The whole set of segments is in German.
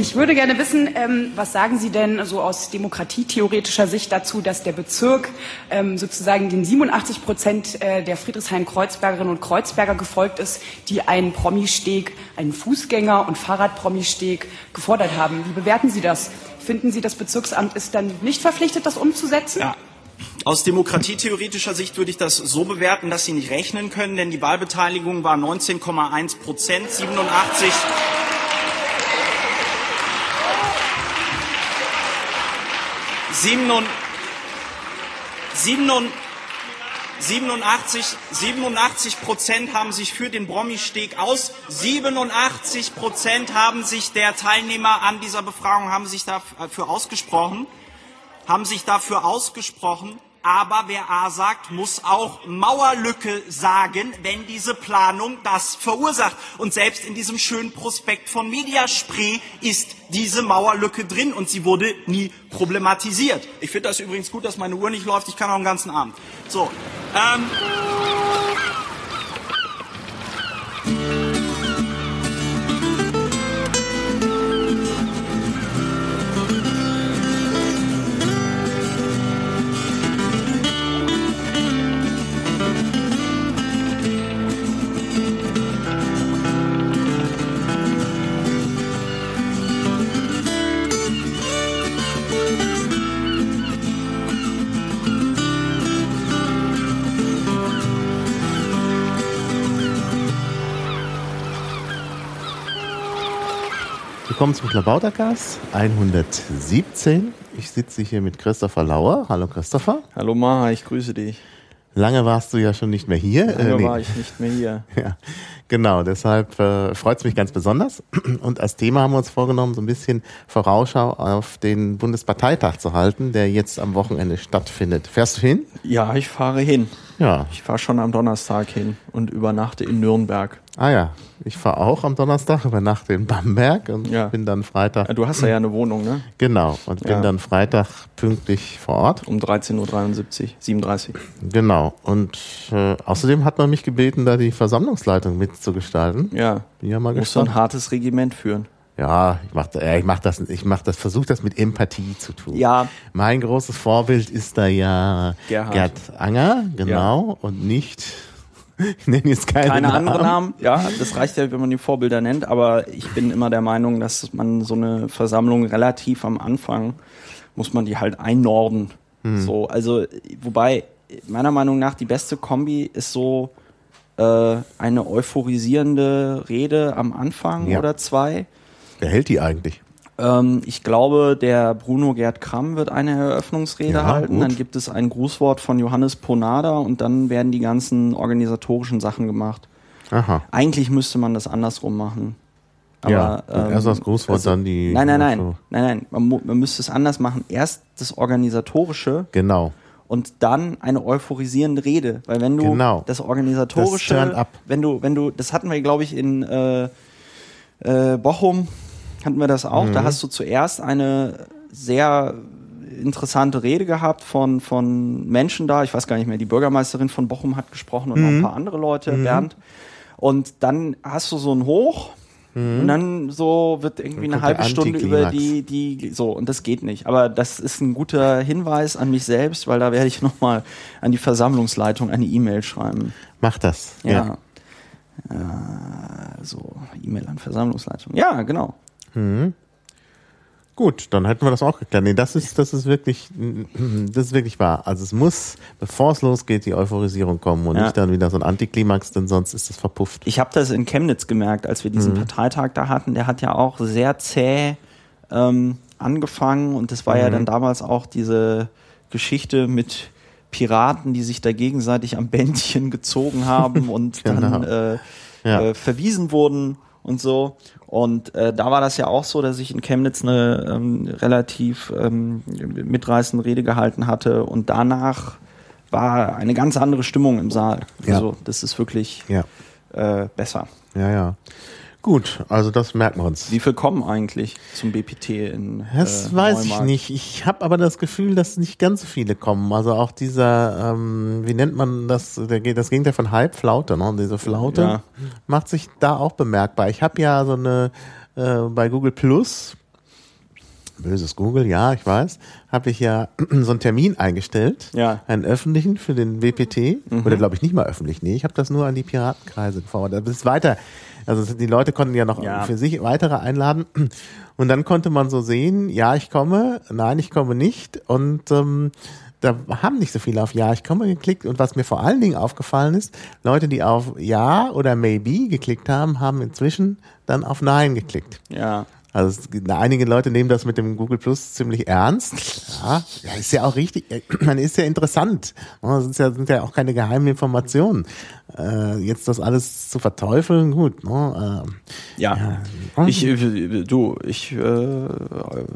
Ich würde gerne wissen, ähm, was sagen Sie denn so aus demokratietheoretischer Sicht dazu, dass der Bezirk ähm, sozusagen den 87 Prozent äh, der Friedrichshain-Kreuzbergerinnen und Kreuzberger gefolgt ist, die einen Promisteg, einen Fußgänger- und Fahrradpromisteg gefordert haben. Wie bewerten Sie das? Finden Sie, das Bezirksamt ist dann nicht verpflichtet, das umzusetzen? Ja. Aus demokratietheoretischer Sicht würde ich das so bewerten, dass Sie nicht rechnen können, denn die Wahlbeteiligung war 19,1 Prozent, 87 87, 87 Prozent haben sich für den Brommi-Steg aus. 87 Prozent haben sich der Teilnehmer an dieser Befragung haben sich dafür ausgesprochen, haben sich dafür ausgesprochen. Aber wer A sagt, muss auch Mauerlücke sagen, wenn diese Planung das verursacht. Und selbst in diesem schönen Prospekt von Mediaspray ist diese Mauerlücke drin und sie wurde nie problematisiert. Ich finde das übrigens gut, dass meine Uhr nicht läuft. Ich kann auch den ganzen Abend. So. Ähm Willkommen zum Klabautercast 117. Ich sitze hier mit Christopher Lauer. Hallo Christopher. Hallo Maha, ich grüße dich. Lange warst du ja schon nicht mehr hier. Lange äh, nee. war ich nicht mehr hier. Ja, genau. Deshalb äh, freut es mich ganz besonders. Und als Thema haben wir uns vorgenommen, so ein bisschen Vorausschau auf den Bundesparteitag zu halten, der jetzt am Wochenende stattfindet. Fährst du hin? Ja, ich fahre hin. Ja. Ich fahre schon am Donnerstag hin und übernachte in Nürnberg. Ah ja, ich fahre auch am Donnerstag, übernachte in Bamberg und Ja. bin dann Freitag. Ja, Du hast ja eine Wohnung, ne? Genau, und bin Ja. dann Freitag pünktlich vor Ort. Um 13.73 Uhr, 37. Genau. Und äh, außerdem hat man mich gebeten, da die Versammlungsleitung mitzugestalten. Ja. Bin ja mal Musst du ein gespannt. hartes Regiment führen. Ja, ich mach, äh, ich mach das, ich mach das, versuche das mit Empathie zu tun. Ja. Mein großes Vorbild ist da ja Gerhard. Gerd Anger, genau, und nicht, ich nenne jetzt keine, Keine Namen. anderen Namen. Ja, das reicht ja, wenn man die Vorbilder nennt. Aber ich bin immer der Meinung, dass man so eine Versammlung relativ am Anfang muss man die halt einnorden. Hm. So, also, wobei meiner Meinung nach die beste Kombi ist so äh, eine euphorisierende Rede am Anfang Ja. oder zwei. Wer hält die eigentlich? Ähm, ich glaube, der Bruno Gerd Kramm wird eine Eröffnungsrede Ja, halten. gut. Dann gibt es ein Grußwort von Johannes Ponada und dann werden die ganzen organisatorischen Sachen gemacht. Aha. Eigentlich müsste man das andersrum machen. Aber, ja, ähm, erst das Grußwort, also- dann die. Nein, nein, nein, so. nein, nein. Man, man müsste es anders machen. Erst das Organisatorische Genau. und dann eine euphorisierende Rede. Weil wenn du Genau. das Organisatorische, Das wenn du, wenn du, das hatten wir, glaube ich, in äh, äh, Bochum hatten wir das auch. Mhm. Da hast du zuerst eine sehr interessante Rede gehabt von, von Menschen da. Ich weiß gar nicht mehr, die Bürgermeisterin von Bochum hat gesprochen und noch Mhm. ein paar andere Leute, Bernd. Und dann hast du so ein Hoch und dann so wird irgendwie Mhm. Eine halbe Stunde über die, die, so, und das geht nicht. Aber das ist ein guter Hinweis an mich selbst, weil da werde ich nochmal an die Versammlungsleitung eine E-Mail schreiben. Mach das. Ja. Äh, so, E-Mail an Versammlungsleitung. Ja, genau. Gut, dann hätten wir das auch geklärt. Nee, das ist, das ist wirklich, das ist wirklich wahr. Also es muss, bevor es losgeht, die Euphorisierung kommen und Ja. nicht dann wieder so ein Antiklimax, denn sonst ist es verpufft. Ich habe das in Chemnitz gemerkt, als wir Mhm. diesen Parteitag da hatten. Der hat ja auch sehr zäh ähm, angefangen und das war Mhm. ja dann damals auch diese Geschichte mit Piraten, die sich da gegenseitig am Bändchen gezogen haben und dann Genau. äh, Ja. äh, verwiesen wurden und so. Und äh, da war das ja auch so, dass ich in Chemnitz eine ähm, relativ ähm, mitreißende Rede gehalten hatte und danach war eine ganz andere Stimmung im Saal. Ja. Also das ist wirklich Ja, äh, besser. ja, ja. Gut, also das merken wir uns. Wie viel kommen eigentlich zum BPT in Das äh, weiß ich Neumarkt? nicht. Ich habe aber das Gefühl, dass nicht ganz so viele kommen. Also auch dieser, ähm, wie nennt man das, der, das Gegenteil von Halbflaute, ne? Diese Flaute Ja. macht sich da auch bemerkbar. Ich habe ja so eine, äh, bei Google Plus böses Google, ja, ich weiß, habe ich ja so einen Termin eingestellt, Ja. einen öffentlichen für den WPT, Mhm. oder glaube ich nicht mal öffentlich, nee, ich habe das nur an die Piratenkreise gefordert. Das ist weiter, also die Leute konnten ja noch Ja. für sich weitere einladen und dann konnte man so sehen, ja, ich komme, nein, ich komme nicht und ähm, da haben nicht so viele auf Ja, ich komme geklickt und was mir vor allen Dingen aufgefallen ist, Leute, die auf Ja oder Maybe geklickt haben, haben inzwischen dann auf Nein geklickt. Ja. Also einige Leute nehmen das mit dem Google Plus ziemlich ernst. Ja, ja ist ja auch richtig. Man ist ja interessant. Das sind ja, sind ja auch keine geheimen Informationen. Äh, jetzt das alles zu verteufeln, gut. Ne? Ähm, Ja. Ich, äh, du, ich äh,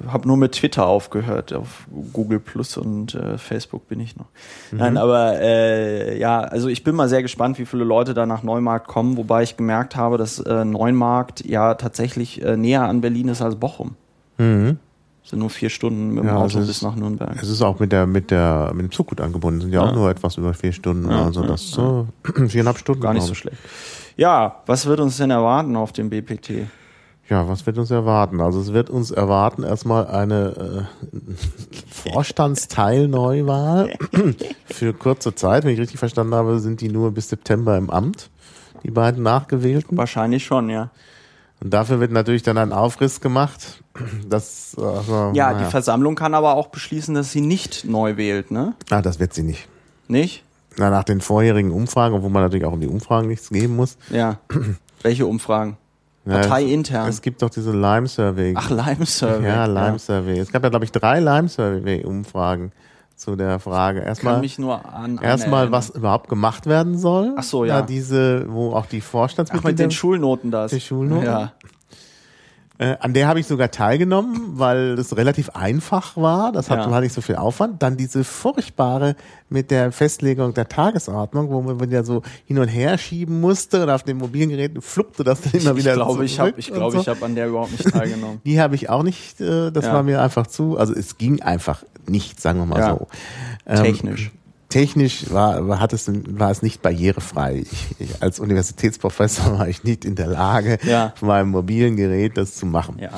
habe nur mit Twitter aufgehört. Auf Google Plus und äh, Facebook bin ich noch. Nein, aber äh, ja, also ich bin mal sehr gespannt, wie viele Leute da nach Neumarkt kommen, wobei ich gemerkt habe, dass äh, Neumarkt ja tatsächlich äh, näher an Berlin ist als Bochum. Mhm. Sind nur vier Stunden mit dem Ja, Auto also bis nach Nürnberg. Es ist auch mit der mit der mit dem Zug gut angebunden. Sind ja, auch nur etwas über vier Stunden. Ja, also ja, das so viereinhalb Stunden. Gar nicht so schlecht. Ja, was wird uns denn erwarten auf dem BPT? Ja, was wird uns erwarten? Also es wird uns erwarten erstmal eine äh, Vorstandsteilneuwahl für kurze Zeit. Wenn ich richtig verstanden habe, sind die nur bis September im Amt, die beiden Nachgewählten. Wahrscheinlich schon, ja. Und dafür wird natürlich dann ein Aufriss gemacht. Das, also, Ja, naja. die Versammlung kann aber auch beschließen, dass sie nicht neu wählt, ne? Ah, das wird sie nicht. Nicht? Na, nach den vorherigen Umfragen, obwohl man natürlich auch um die Umfragen nichts geben muss. Ja. Welche Umfragen? Ja, Parteiintern. Es, es gibt doch diese Lime-Survey. Ach, Lime-Survey. Ja, Lime-Survey. Es gab ja, glaube ich, drei Lime-Survey-Umfragen zu der Frage. Erstmal, erstmal was überhaupt gemacht werden soll. Ach so, ja. diese, wo auch die Ach, mit Vorstandsmitglieder, den Schulnoten das. Die Schulnoten? Ja. Äh, an der habe ich sogar teilgenommen, weil es relativ einfach war. Das hat Ja. war nicht so viel Aufwand. Dann diese furchtbare mit der Festlegung der Tagesordnung, wo man ja so hin und her schieben musste und auf den mobilen Geräten fluppte das dann immer wieder Ich glaube, ich habe ich, glaub, so. ich hab an der überhaupt nicht teilgenommen. Die habe ich auch nicht, äh, das Ja. war mir einfach zu, also es ging einfach nicht, sagen wir mal Ja. so. Ähm, Technisch. Technisch war, war, hat es, war es nicht barrierefrei. Ich, ich, als Universitätsprofessor war ich nicht in der Lage, Ja. von meinem mobilen Gerät das zu machen. Ja.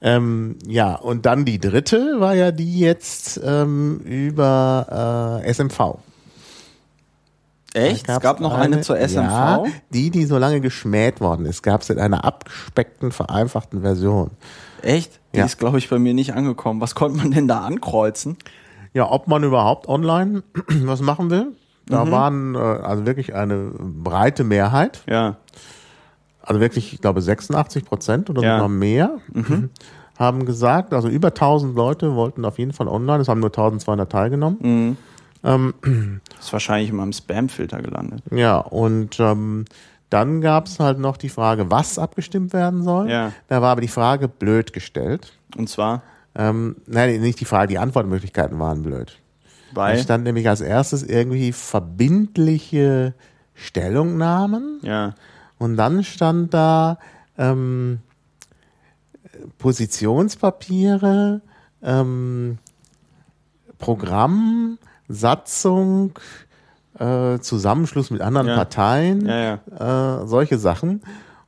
Ähm, ja, und dann die dritte war ja die jetzt ähm, über äh, SMV. Echt? Es gab noch eine, zur SMV? Ja, die, die so lange geschmäht worden ist, gab es in einer abgespeckten, vereinfachten Version. Echt? Die Ja. ist, glaube ich, bei mir nicht angekommen. Was konnte man denn da ankreuzen? Ja, ob man überhaupt online was machen will. Da Mhm. waren äh, also wirklich eine breite Mehrheit. Ja. Also wirklich, ich glaube 86 Prozent oder Ja. sogar mehr haben gesagt, also über 1000 Leute wollten auf jeden Fall online. Es haben nur 1200 teilgenommen. Ist wahrscheinlich in meinem Spam-Filter gelandet. Ja, und ähm, dann gab es halt noch die Frage, was abgestimmt werden soll. Ja. Da war aber die Frage blöd gestellt. Und zwar, Ähm, nein, nicht die Frage, die Antwortmöglichkeiten waren blöd. Da weil. stand nämlich als erstes irgendwie verbindliche Stellungnahmen Ja. und dann stand da ähm, Positionspapiere, ähm, Programm, Satzung, äh, Zusammenschluss mit anderen Ja. Parteien, Ja, Äh, solche Sachen.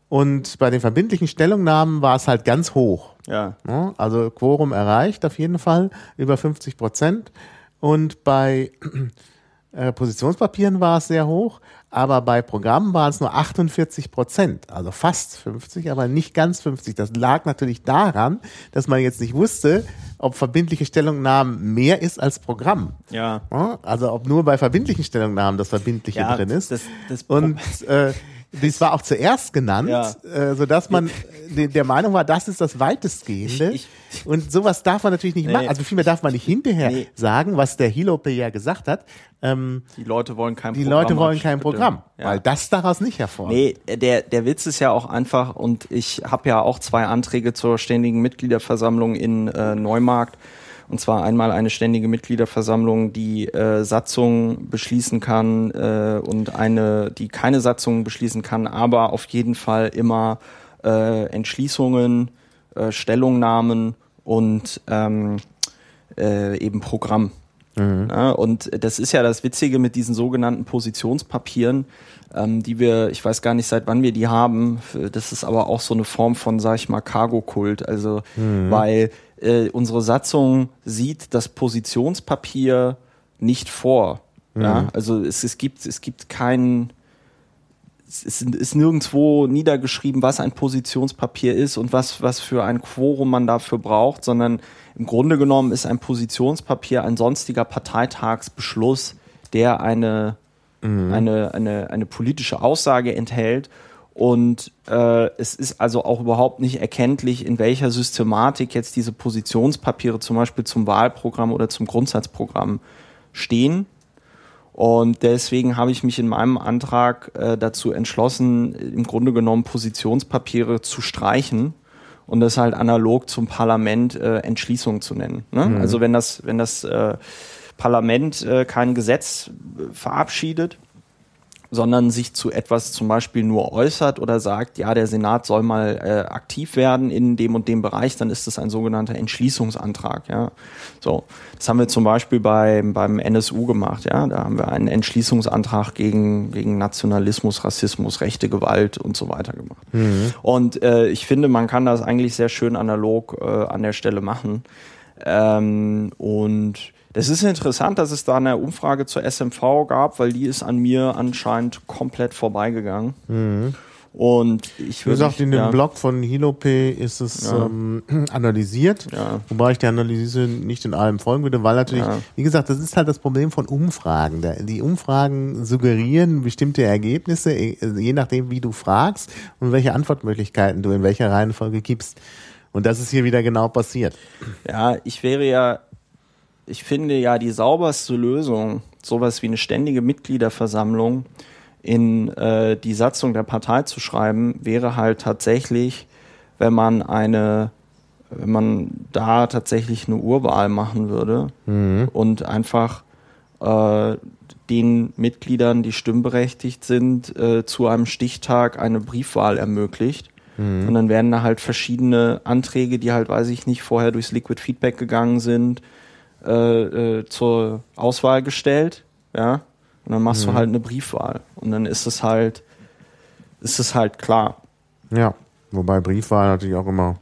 Und bei den verbindlichen Stellungnahmen war es halt ganz hoch. Ja. Ne? Also Quorum erreicht auf jeden Fall über 50 Prozent. Und bei äh, Positionspapieren war es sehr hoch, aber bei Programmen waren es nur 48 Prozent, also fast 50, aber nicht ganz 50. Das lag natürlich daran, dass man jetzt nicht wusste, ob verbindliche Stellungnahmen mehr ist als Programm. Ja. Ne? Also ob nur bei verbindlichen Stellungnahmen das Verbindliche Ja, drin ist. das- das und äh, das war auch zuerst genannt, Ja. äh, sodass man de- der Meinung war, das ist das weitestgehende. Ich- und sowas darf man natürlich nicht Nee. machen. Also vielmehr darf man nicht hinterher Nee. sagen, was der Hilope ja gesagt hat. Ähm, Die Leute wollen kein die Programm. Leute wollen kein. Programm, Ja. weil das daraus nicht hervorgeht. Nee, der, der Witz ist ja auch einfach, und ich habe ja auch zwei Anträge zur ständigen Mitgliederversammlung in äh, Neumarkt. Und zwar einmal eine ständige Mitgliederversammlung, die äh, Satzungen beschließen kann äh, und eine, die keine Satzungen beschließen kann, aber auf jeden Fall immer äh, Entschließungen, äh, Stellungnahmen und ähm, äh, eben Programm. Ja, und das ist ja das Witzige mit diesen sogenannten Positionspapieren, ähm, die wir, ich weiß gar nicht, seit wann wir die haben. Das ist aber auch so eine Form von, sag ich mal, Cargo-Kult. Also, weil äh, unsere Satzung sieht das Positionspapier nicht vor. Ja, also es, es gibt, es gibt keinen, es ist, ist nirgendwo niedergeschrieben, was ein Positionspapier ist und was, was für ein Quorum man dafür braucht, sondern im Grunde genommen ist ein Positionspapier ein sonstiger Parteitagsbeschluss, der eine, eine, eine, eine politische Aussage enthält. Und äh, es ist also auch überhaupt nicht erkenntlich, in welcher Systematik jetzt diese Positionspapiere zum Beispiel zum Wahlprogramm oder zum Grundsatzprogramm stehen. Und deswegen habe ich mich in meinem Antrag äh, dazu entschlossen, im Grunde genommen Positionspapiere zu streichen und das halt analog zum Parlament äh, Entschließung zu nennen. Ne? Also wenn das, wenn das äh, Parlament äh, kein Gesetz äh, verabschiedet, sondern sich zu etwas zum Beispiel nur äußert oder sagt, ja, der Senat soll mal äh, aktiv werden in dem und dem Bereich, dann ist das ein sogenannter Entschließungsantrag. Ja, so das haben wir zum Beispiel beim beim NSU gemacht. Ja, da haben wir einen Entschließungsantrag gegen gegen Nationalismus, Rassismus, rechte Gewalt und so weiter gemacht. Und äh, ich finde, man kann das eigentlich sehr schön analog äh, an der Stelle machen. Ähm, und das ist interessant, dass es da eine Umfrage zur SMV gab, weil die ist an mir anscheinend komplett vorbeigegangen. Und ich Wie würde gesagt, in dem ja, Blog von Hilope ist es Ja. ähm, analysiert, Ja. wobei ich der Analyse nicht in allem folgen würde, weil natürlich, wie gesagt, das ist halt das Problem von Umfragen. Die Umfragen suggerieren bestimmte Ergebnisse, eh, je nachdem, wie du fragst und welche Antwortmöglichkeiten du in welcher Reihenfolge gibst. Und das ist hier wieder genau passiert. Ja, ich wäre ja, ich finde ja die sauberste Lösung, sowas wie eine ständige Mitgliederversammlung in äh, die Satzung der Partei zu schreiben, wäre halt tatsächlich, wenn man eine, wenn man da tatsächlich eine Urwahl machen würde und einfach äh, den Mitgliedern, die stimmberechtigt sind, äh, zu einem Stichtag eine Briefwahl ermöglicht. Und dann werden da halt verschiedene Anträge, die halt, weiß ich nicht, vorher durchs Liquid Feedback gegangen sind, äh, äh, zur Auswahl gestellt, ja. Und dann machst du halt eine Briefwahl. Und dann ist es halt, ist es halt klar. Ja, wobei Briefwahl natürlich auch immer,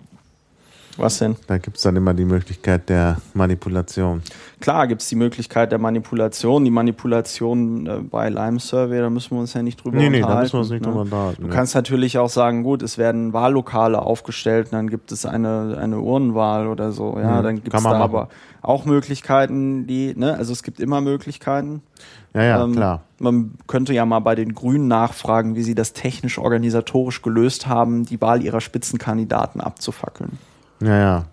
Was denn? da gibt's dann immer die Möglichkeit der Manipulation. Klar gibt's die Möglichkeit der Manipulation. Die Manipulation äh, bei Lime Survey, da müssen wir uns ja nicht drüber Nee, nee, unterhalten. da müssen wir uns nicht ne? drüber unterhalten. Du ne? kannst natürlich auch sagen, gut, es werden Wahllokale aufgestellt und dann gibt es eine, eine Urnenwahl oder so. Ja, Mhm, dann gibt es da machen. aber auch Möglichkeiten, die, ne, also es gibt immer Möglichkeiten. Ja, ja, Ähm, klar. Man könnte ja mal bei den Grünen nachfragen, wie sie das technisch organisatorisch gelöst haben, die Wahl ihrer Spitzenkandidaten abzufackeln. Ja, ja.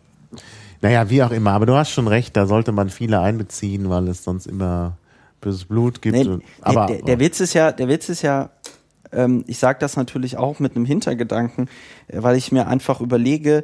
Naja, wie auch immer. Aber du hast schon recht, da sollte man viele einbeziehen, weil es sonst immer böses Blut gibt. Nee, und, aber der, der, der Witz ist ja, der Witz ist ja, ähm, ich sage das natürlich auch mit einem Hintergedanken, äh, weil ich mir einfach überlege,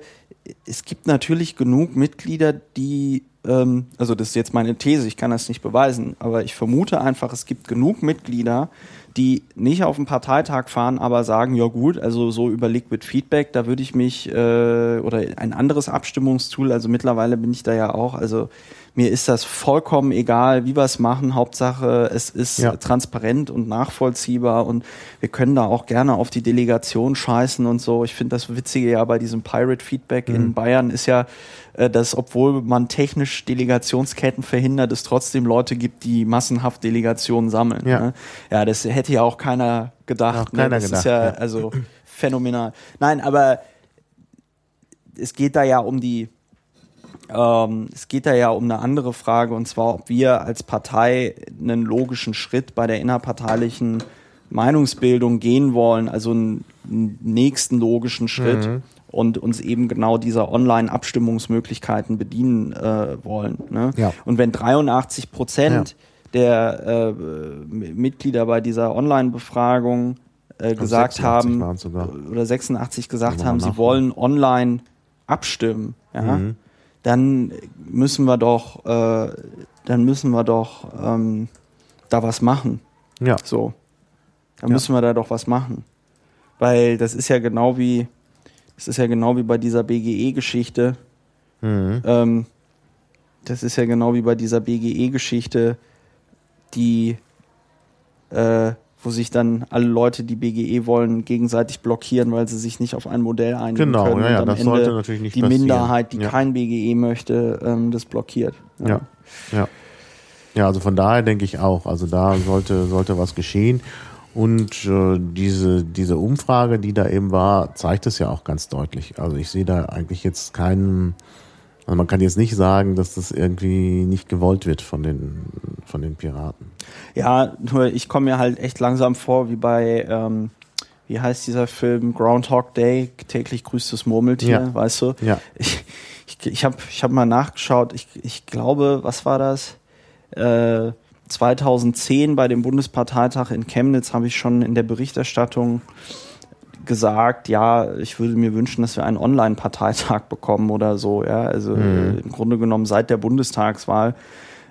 es gibt natürlich genug Mitglieder, die, ähm, also das ist jetzt meine These, ich kann das nicht beweisen, aber ich vermute einfach, es gibt genug Mitglieder, die nicht auf den Parteitag fahren, aber sagen, ja gut, also so über Liquid Feedback, da würde ich mich, äh, oder ein anderes Abstimmungstool, also mittlerweile bin ich da ja auch, also mir ist das vollkommen egal, wie wir es machen. Hauptsache, es ist Ja. transparent und nachvollziehbar und wir können da auch gerne auf die Delegation scheißen und so. Ich finde das Witzige ja bei diesem Pirate Feedback in Bayern ist ja, äh, dass obwohl man technisch Delegationsketten verhindert, es trotzdem Leute gibt, die massenhaft Delegationen sammeln. Ja. Ne? ja das hätte ja auch keiner gedacht. Auch keiner ne? Das gedacht, ist ja, ja. also phänomenal. Nein, aber es geht da ja um die, ähm, es geht da ja um eine andere Frage und zwar, ob wir als Partei einen logischen Schritt bei der innerparteilichen Meinungsbildung gehen wollen, also einen, einen nächsten logischen Schritt Mhm. und uns eben genau dieser Online-Abstimmungsmöglichkeiten bedienen äh, wollen. Ne? Ja. Und wenn 83 Prozent der äh, Mitglieder bei dieser Online-Befragung äh, gesagt 86 haben, oder 86 gesagt haben, sie wollen online abstimmen, ja, Mhm. Dann müssen wir doch, äh, dann müssen wir doch ähm, da was machen. ja. So. Dann Ja. müssen wir da doch was machen. Weil das ist ja genau wie, das ist ja genau wie bei dieser BGE-Geschichte. Mhm. Ähm, das ist ja genau wie bei dieser BGE-Geschichte, die, äh, wo sich dann alle Leute, die BGE wollen, gegenseitig blockieren, weil sie sich nicht auf ein Modell einigen Genau, können. ja, ja, das sollte natürlich nicht die passieren. Minderheit, die Ja. kein BGE möchte, ähm, das blockiert. Ja, ja. Ja, also von daher denke ich auch. Also da sollte, sollte was geschehen. Und äh, diese, diese Umfrage, die da eben war, zeigt es ja auch ganz deutlich. Also ich sehe da eigentlich jetzt keinen, also man kann jetzt nicht sagen, dass das irgendwie nicht gewollt wird von den, von den Piraten. Ja, nur ich komme mir halt echt langsam vor, wie bei, ähm, wie heißt dieser Film? Groundhog Day, täglich grüßt das Murmeltier, Ja. weißt du? Ja. Ich, ich, ich habe ich hab mal nachgeschaut, ich, ich glaube, was war das? Äh, 2010 bei dem Bundesparteitag in Chemnitz habe ich schon in der Berichterstattung gesagt, ja, ich würde mir wünschen, dass wir einen Online-Parteitag bekommen oder so. Ja, also äh, im Grunde genommen seit der Bundestagswahl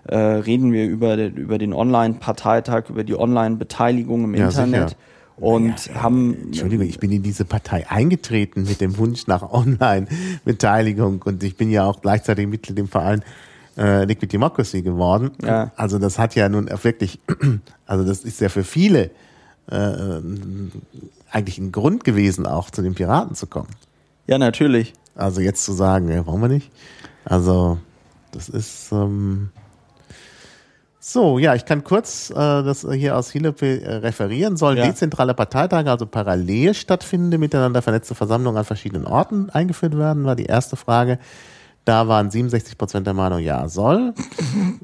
äh, reden wir über den, über den Online-Parteitag, über die Online-Beteiligung im Ja, Internet sicher. und haben Entschuldigung, ich bin in diese Partei eingetreten mit dem Wunsch nach Online-Beteiligung und ich bin ja auch gleichzeitig Mitglied im Verein äh, Liquid Democracy geworden. Ja. Also das hat ja nun wirklich, also das ist ja für viele äh, eigentlich ein Grund gewesen, auch zu den Piraten zu kommen. ja natürlich. Also jetzt zu sagen, ja, brauchen wir nicht. Also das ist ähm, so, ja, ich kann kurz äh, das hier aus Hilepe äh, referieren. Sollen Ja. dezentrale Parteitage also parallel stattfindende, miteinander vernetzte Versammlungen an verschiedenen Orten eingeführt werden, war die erste Frage. Da waren 67 Prozent der Meinung, ja, soll.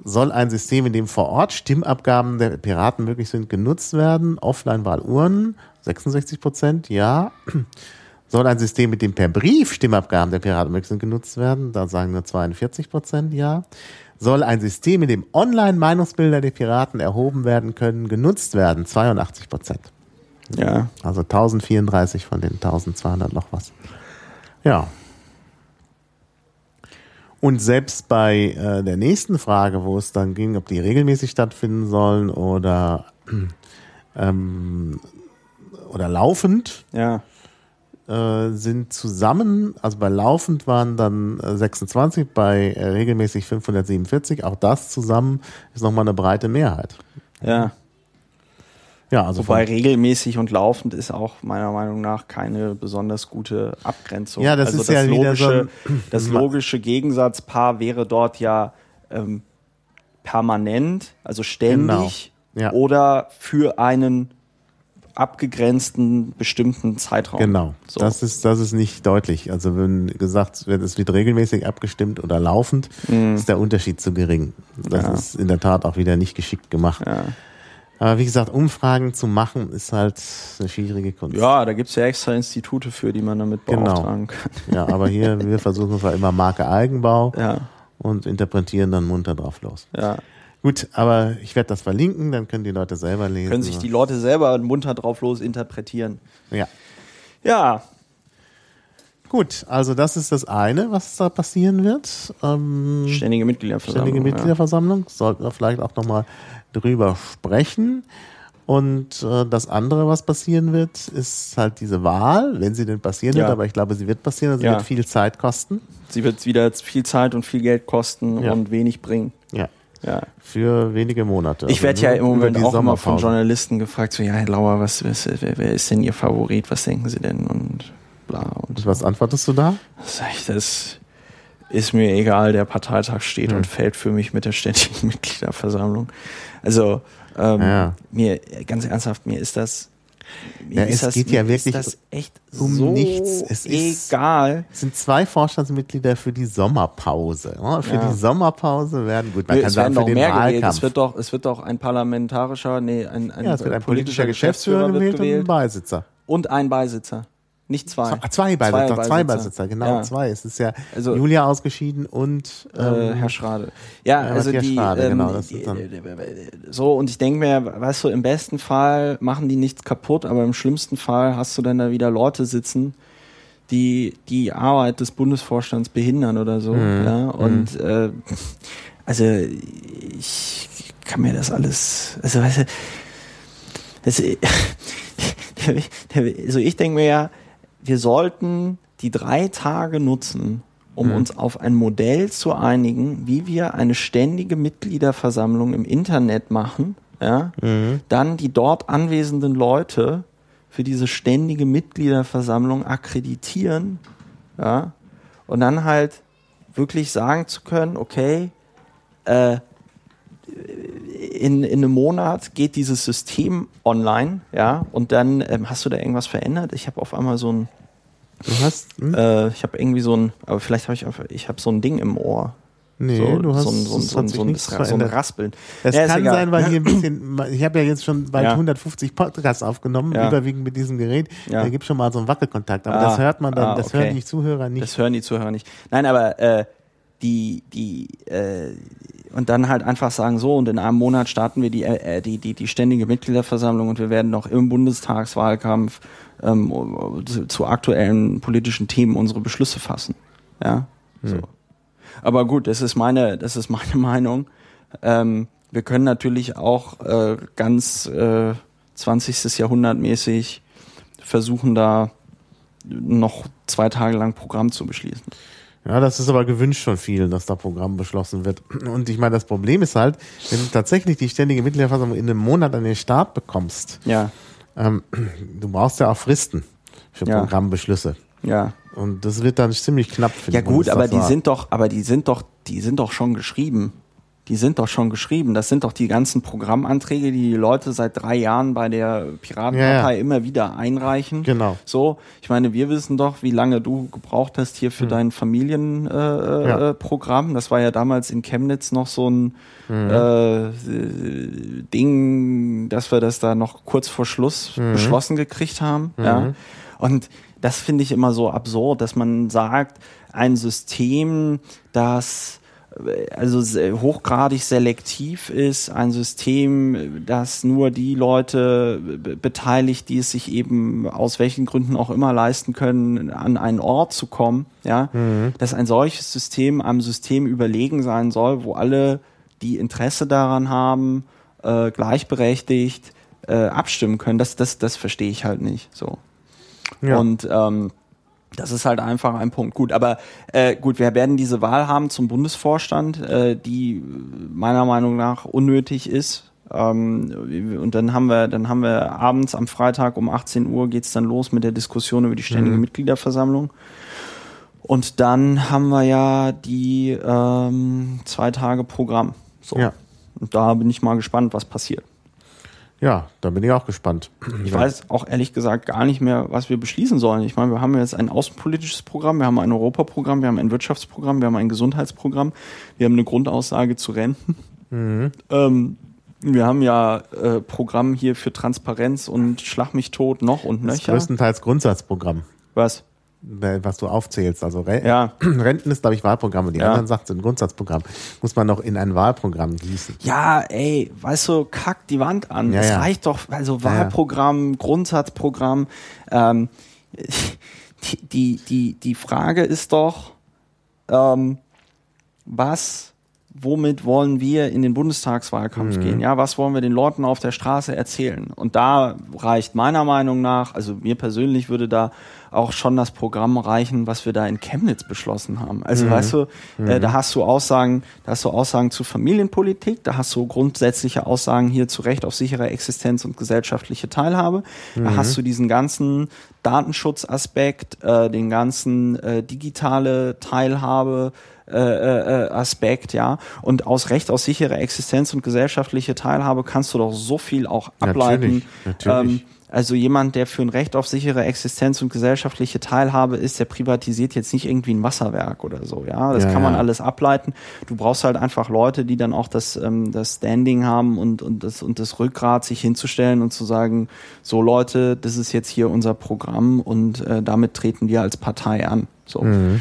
Soll ein System, in dem vor Ort Stimmabgaben der Piraten möglich sind, genutzt werden? Offline-Wahlurnen, 66 Prozent, ja. Soll ein System, mit dem per Brief Stimmabgaben der Piraten möglich sind, genutzt werden? Da sagen nur 42 Prozent ja. Soll ein System, in dem Online-Meinungsbilder der Piraten erhoben werden können, genutzt werden? 82 Prozent. Ja. Also 1034 von den 1200 noch was. Ja. Und selbst bei äh, der nächsten Frage, wo es dann ging, ob die regelmäßig stattfinden sollen oder, ähm, oder laufend, Ja. äh, sind zusammen, also bei laufend waren dann äh, 26, bei äh, regelmäßig 547. Auch das zusammen ist nochmal eine breite Mehrheit. Ja. Ja, also Wobei regelmäßig und laufend ist auch meiner Meinung nach keine besonders gute Abgrenzung. Ja, das also ist ja wieder so logische, ein- das logische Gegensatzpaar wäre dort ja ähm, permanent, also ständig Genau, ja. oder für einen abgegrenzten bestimmten Zeitraum. Genau. So. Das ist, das ist nicht deutlich. Also wenn gesagt wird, es wird regelmäßig abgestimmt oder laufend, ist der Unterschied zu gering. Das. Ja. ist in der Tat auch wieder nicht geschickt gemacht. ja. Aber wie gesagt, Umfragen zu machen, ist halt eine schwierige Kunst. ja, da gibt's ja extra Institute für, die man damit Genau. beauftragen kann. Ja, aber hier, wir versuchen es halt immer Marke Eigenbau Ja, und interpretieren dann munter drauf los. ja. Gut, aber ich werde das verlinken, dann können die Leute selber lesen. Können sich die Leute selber munter drauf los interpretieren. ja. Ja, Gut, also das ist das eine, was da passieren wird. Ähm, ständige Mitgliederversammlung. Ständige Mitgliederversammlung. Sollten wir vielleicht auch nochmal drüber sprechen. Und äh, das andere, was passieren wird, ist halt diese Wahl, wenn sie denn passieren Ja. wird, aber ich glaube, sie wird passieren, also sie Ja. wird viel Zeit kosten. Ja. Sie wird wieder viel Zeit und viel Geld kosten Ja. und wenig bringen. Ja. Ja. Für wenige Monate. Ich Also werde ja nur im Moment auch immer von. Journalisten gefragt, so, ja, Herr Lauer, was, was, wer, ist denn Ihr Favorit? Was denken Sie denn? Und bla. Und Und was antwortest du da? sag ich, das ist mir egal, der Parteitag Hm. steht und fällt für mich mit der ständigen Mitgliederversammlung. Also, ähm, Ja. mir, ganz ernsthaft, mir ist das, Ja, ist es das, geht ja wirklich um so nichts. Es ist- egal. Es sind zwei Vorstandsmitglieder für die Sommerpause. Ja, Für Ja. die Sommerpause werden, gut, man kann es sagen, für den mehr. Wahlkampf. Es wird doch, es wird doch ein parlamentarischer, nee, ein, ein, ja, es wird ein politischer Geschäftsführer gewählt und ein Beisitzer. und ein Beisitzer. Nicht zwei. Zwei Beisitzer, zwei Beisitzer, genau, Ja. zwei. Es ist ja Also- Julia ausgeschieden und Äh, ähm, Herr Schrade. Ja, Ja, also die, Schrade, ähm, genau, das die ist dann- so und ich denke mir, weißt du, im besten Fall machen die nichts kaputt, aber im schlimmsten Fall hast du dann da wieder Leute sitzen, die die Arbeit des Bundesvorstands behindern oder so. Mhm. Ja, und äh, also ich kann mir das alles, also weißt du, das, also ich denke mir ja, wir sollten die drei Tage nutzen, um uns auf ein Modell zu einigen, wie wir eine ständige Mitgliederversammlung im Internet machen, ja, dann die dort anwesenden Leute für diese ständige Mitgliederversammlung akkreditieren, ja, und dann halt wirklich sagen zu können, okay, äh, in, in einem Monat geht dieses System online, ja, und dann ähm, hast du da irgendwas verändert? Ich habe auf einmal so ein, Du hast, hm? äh, ich habe irgendwie so ein, aber vielleicht habe ich einfach, ich habe so ein Ding im Ohr. nee, so, du hast, so ein, so ein, es so ein, so ein, so ein. Raspeln. Es Ja, kann sein, weil hier ein bisschen, ich habe ja jetzt schon bald Ja. 150 Podcasts aufgenommen, Ja. überwiegend mit diesem Gerät. Da gibt schon mal so einen Wackelkontakt, aber Ah, das hört man dann, ah, das okay. hören die Zuhörer nicht. Das hören die Zuhörer nicht. Nein, aber äh, die, die, äh, und dann halt einfach sagen, so, und in einem Monat starten wir die, äh, die, die, die ständige Mitgliederversammlung und wir werden noch im Bundestagswahlkampf ähm, zu, zu aktuellen politischen Themen unsere Beschlüsse fassen. Ja. So. Aber gut, das ist meine, das ist meine Meinung. Ähm, wir können natürlich auch äh, ganz äh, 20. Jahrhundert mäßig versuchen, da noch zwei Tage lang Programm zu beschließen. Ja, das ist aber gewünscht von vielen, dass da Programm beschlossen wird. Und ich meine, das Problem ist halt, wenn du tatsächlich die ständige Mitgliederversammlung in einem Monat an den Start bekommst, Ja, ähm, du brauchst ja auch Fristen für Ja. Programmbeschlüsse. ja. Und das wird dann ziemlich knapp für Ja gut, aber die sind doch, aber die sind doch, die sind doch schon geschrieben. Die sind doch schon geschrieben. Das sind doch die ganzen Programmanträge, die die Leute seit drei Jahren bei der Piratenpartei Ja, immer wieder einreichen. Genau. So, ich meine, wir wissen doch, wie lange du gebraucht hast hier für dein Familienprogramm. Äh, äh, das war ja damals in Chemnitz noch so ein Mhm. äh, Ding, dass wir das da noch kurz vor Schluss Mhm. beschlossen gekriegt haben. Ja. Und das finde ich immer so absurd, dass man sagt, ein System, das also se- hochgradig selektiv ist, ein System, das nur die Leute be- beteiligt, die es sich eben aus welchen Gründen auch immer leisten können, an einen Ort zu kommen, ja, dass ein solches System einem System überlegen sein soll, wo alle, die Interesse daran haben, äh, gleichberechtigt äh, abstimmen können. Das, das, das verstehe ich halt nicht. So. Ja. Und ähm, das ist halt einfach ein Punkt. Gut, aber äh, gut, wir werden diese Wahl haben zum Bundesvorstand, äh, die meiner Meinung nach unnötig ist. Ähm, und dann haben wir, dann haben wir abends am Freitag um 18 Uhr geht's dann los mit der Diskussion über die ständige Mhm. Mitgliederversammlung. Und dann haben wir ja die ähm, zwei Tage Programm. So. Ja. Und da bin ich mal gespannt, was passiert. Ja, da bin ich auch gespannt. Ich weiß auch ehrlich gesagt gar nicht mehr, was wir beschließen sollen. Ich meine, wir haben jetzt ein außenpolitisches Programm, wir haben ein Europaprogramm, wir haben ein Wirtschaftsprogramm, wir haben ein Gesundheitsprogramm, wir haben eine Grundaussage zu Renten. Ähm, wir haben ja äh, Programm hier für Transparenz und Schlag mich tot noch und Das nöcher. größtenteils Grundsatzprogramm, Was? Äh, was du aufzählst. Also Re Ja. Renten ist, glaube ich, Wahlprogramm und die Ja. anderen Sachen sind Grundsatzprogramm. Muss man noch in ein Wahlprogramm gießen. Ja, ey, weißt du, kack die Wand an. Ja, ja. reicht doch, also. Wahlprogramm, Grundsatzprogramm. Ähm, die, die, die, die Frage ist doch, ähm, was, womit wollen wir in den Bundestagswahlkampf Mhm. gehen? Ja, was wollen wir den Leuten auf der Straße erzählen? Und da reicht meiner Meinung nach, also mir persönlich würde da auch schon das Programm reichen, was wir da in Chemnitz beschlossen haben. Also Mhm. weißt du, äh, da hast du Aussagen, da hast du Aussagen zu Familienpolitik, da hast du grundsätzliche Aussagen hier zu Recht auf sichere Existenz und gesellschaftliche Teilhabe. Mhm. Da hast du diesen ganzen Datenschutzaspekt, äh, den ganzen äh, digitale Teilhabe, äh, äh, äh, Aspekt, ja. Und aus Recht aus sichere Existenz und gesellschaftliche Teilhabe kannst du doch so viel auch ableiten. Natürlich, natürlich. Ähm, also jemand, der für ein Recht auf sichere Existenz und gesellschaftliche Teilhabe ist, der privatisiert jetzt nicht irgendwie ein Wasserwerk oder so, ja. Das Ja, kann man ja. alles ableiten. Du brauchst halt einfach Leute, die dann auch das, ähm, das Standing haben und, und, das, und das Rückgrat, sich hinzustellen und zu sagen, so Leute, das ist jetzt hier unser Programm und äh, damit treten wir als Partei an. So. Mhm.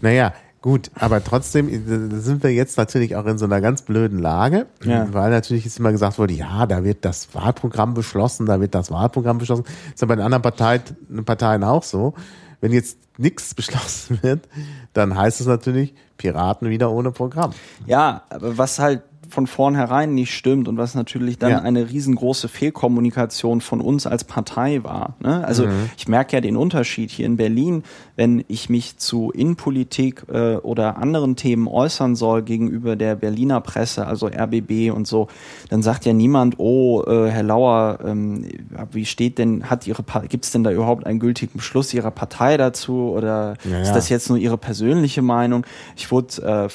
Naja, gut, aber trotzdem äh, sind wir jetzt natürlich auch in so einer ganz blöden Lage, Ja. weil natürlich ist immer gesagt wurde, ja, da wird das Wahlprogramm beschlossen, da wird das Wahlprogramm beschlossen. ist ja bei den anderen Parteien, Parteien auch so. Wenn jetzt nichts beschlossen wird, dann heißt es natürlich Piraten wieder ohne Programm. Ja, aber was halt, von vornherein nicht stimmt und was natürlich dann Ja. eine riesengroße Fehlkommunikation von uns als Partei war. Ne? Also Mhm. ich merke ja den Unterschied hier in Berlin, wenn ich mich zu Innenpolitik äh, oder anderen Themen äußern soll gegenüber der Berliner Presse, also RBB und so, dann sagt ja niemand, oh, äh, Herr Lauer, ähm, wie steht denn, hat Ihre, gibt es denn da überhaupt einen gültigen Beschluss Ihrer Partei dazu oder Ja, ist das jetzt nur Ihre persönliche Meinung? Ich wurde äh,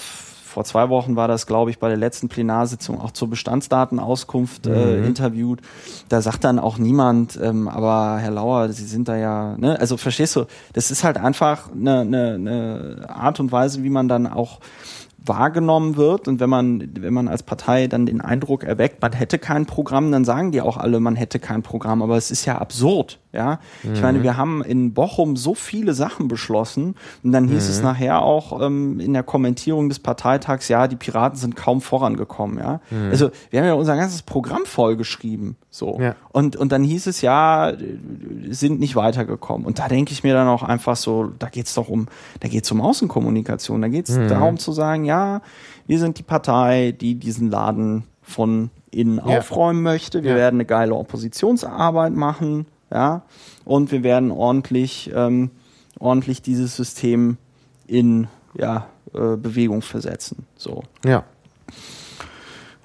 vor zwei Wochen war das, glaube ich, bei der letzten Plenarsitzung auch zur Bestandsdatenauskunft äh, interviewt. Da sagt dann auch niemand, ähm, aber Herr Lauer, Sie sind da ja, ne? Also verstehst du, das ist halt einfach eine, eine, eine Art und Weise, wie man dann auch wahrgenommen wird und wenn man wenn man als Partei dann den Eindruck erweckt, man hätte kein Programm, dann sagen die auch alle, man hätte kein Programm, aber es ist ja absurd, ja? Ich meine, wir haben in Bochum so viele Sachen beschlossen und dann hieß es nachher auch ähm, in der Kommentierung des Parteitags, ja, die Piraten sind kaum vorangekommen, ja? Also, wir haben ja unser ganzes Programm vollgeschrieben, so. Ja. Und und dann hieß es ja, sind nicht weitergekommen und da denke ich mir dann auch einfach so, da geht's doch um, da geht's um Außenkommunikation, da geht's darum zu sagen, ja, wir sind die Partei, die diesen Laden von innen Ja. aufräumen möchte. Wir Ja. werden eine geile Oppositionsarbeit machen, ja, und wir werden ordentlich, ähm, ordentlich dieses System in ja, äh, Bewegung versetzen. So. Ja.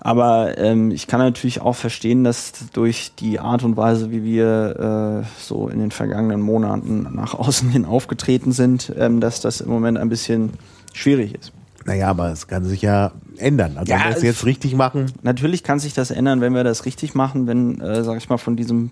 Aber ähm, ich kann natürlich auch verstehen, dass durch die Art und Weise, wie wir äh, so in den vergangenen Monaten nach außen hin aufgetreten sind, ähm, dass das im Moment ein bisschen schwierig ist. Naja, aber es kann sich ja ändern. Also Ja, wenn wir es jetzt richtig machen, Natürlich kann sich das ändern, wenn wir das richtig machen, wenn, äh, sag ich mal, von diesem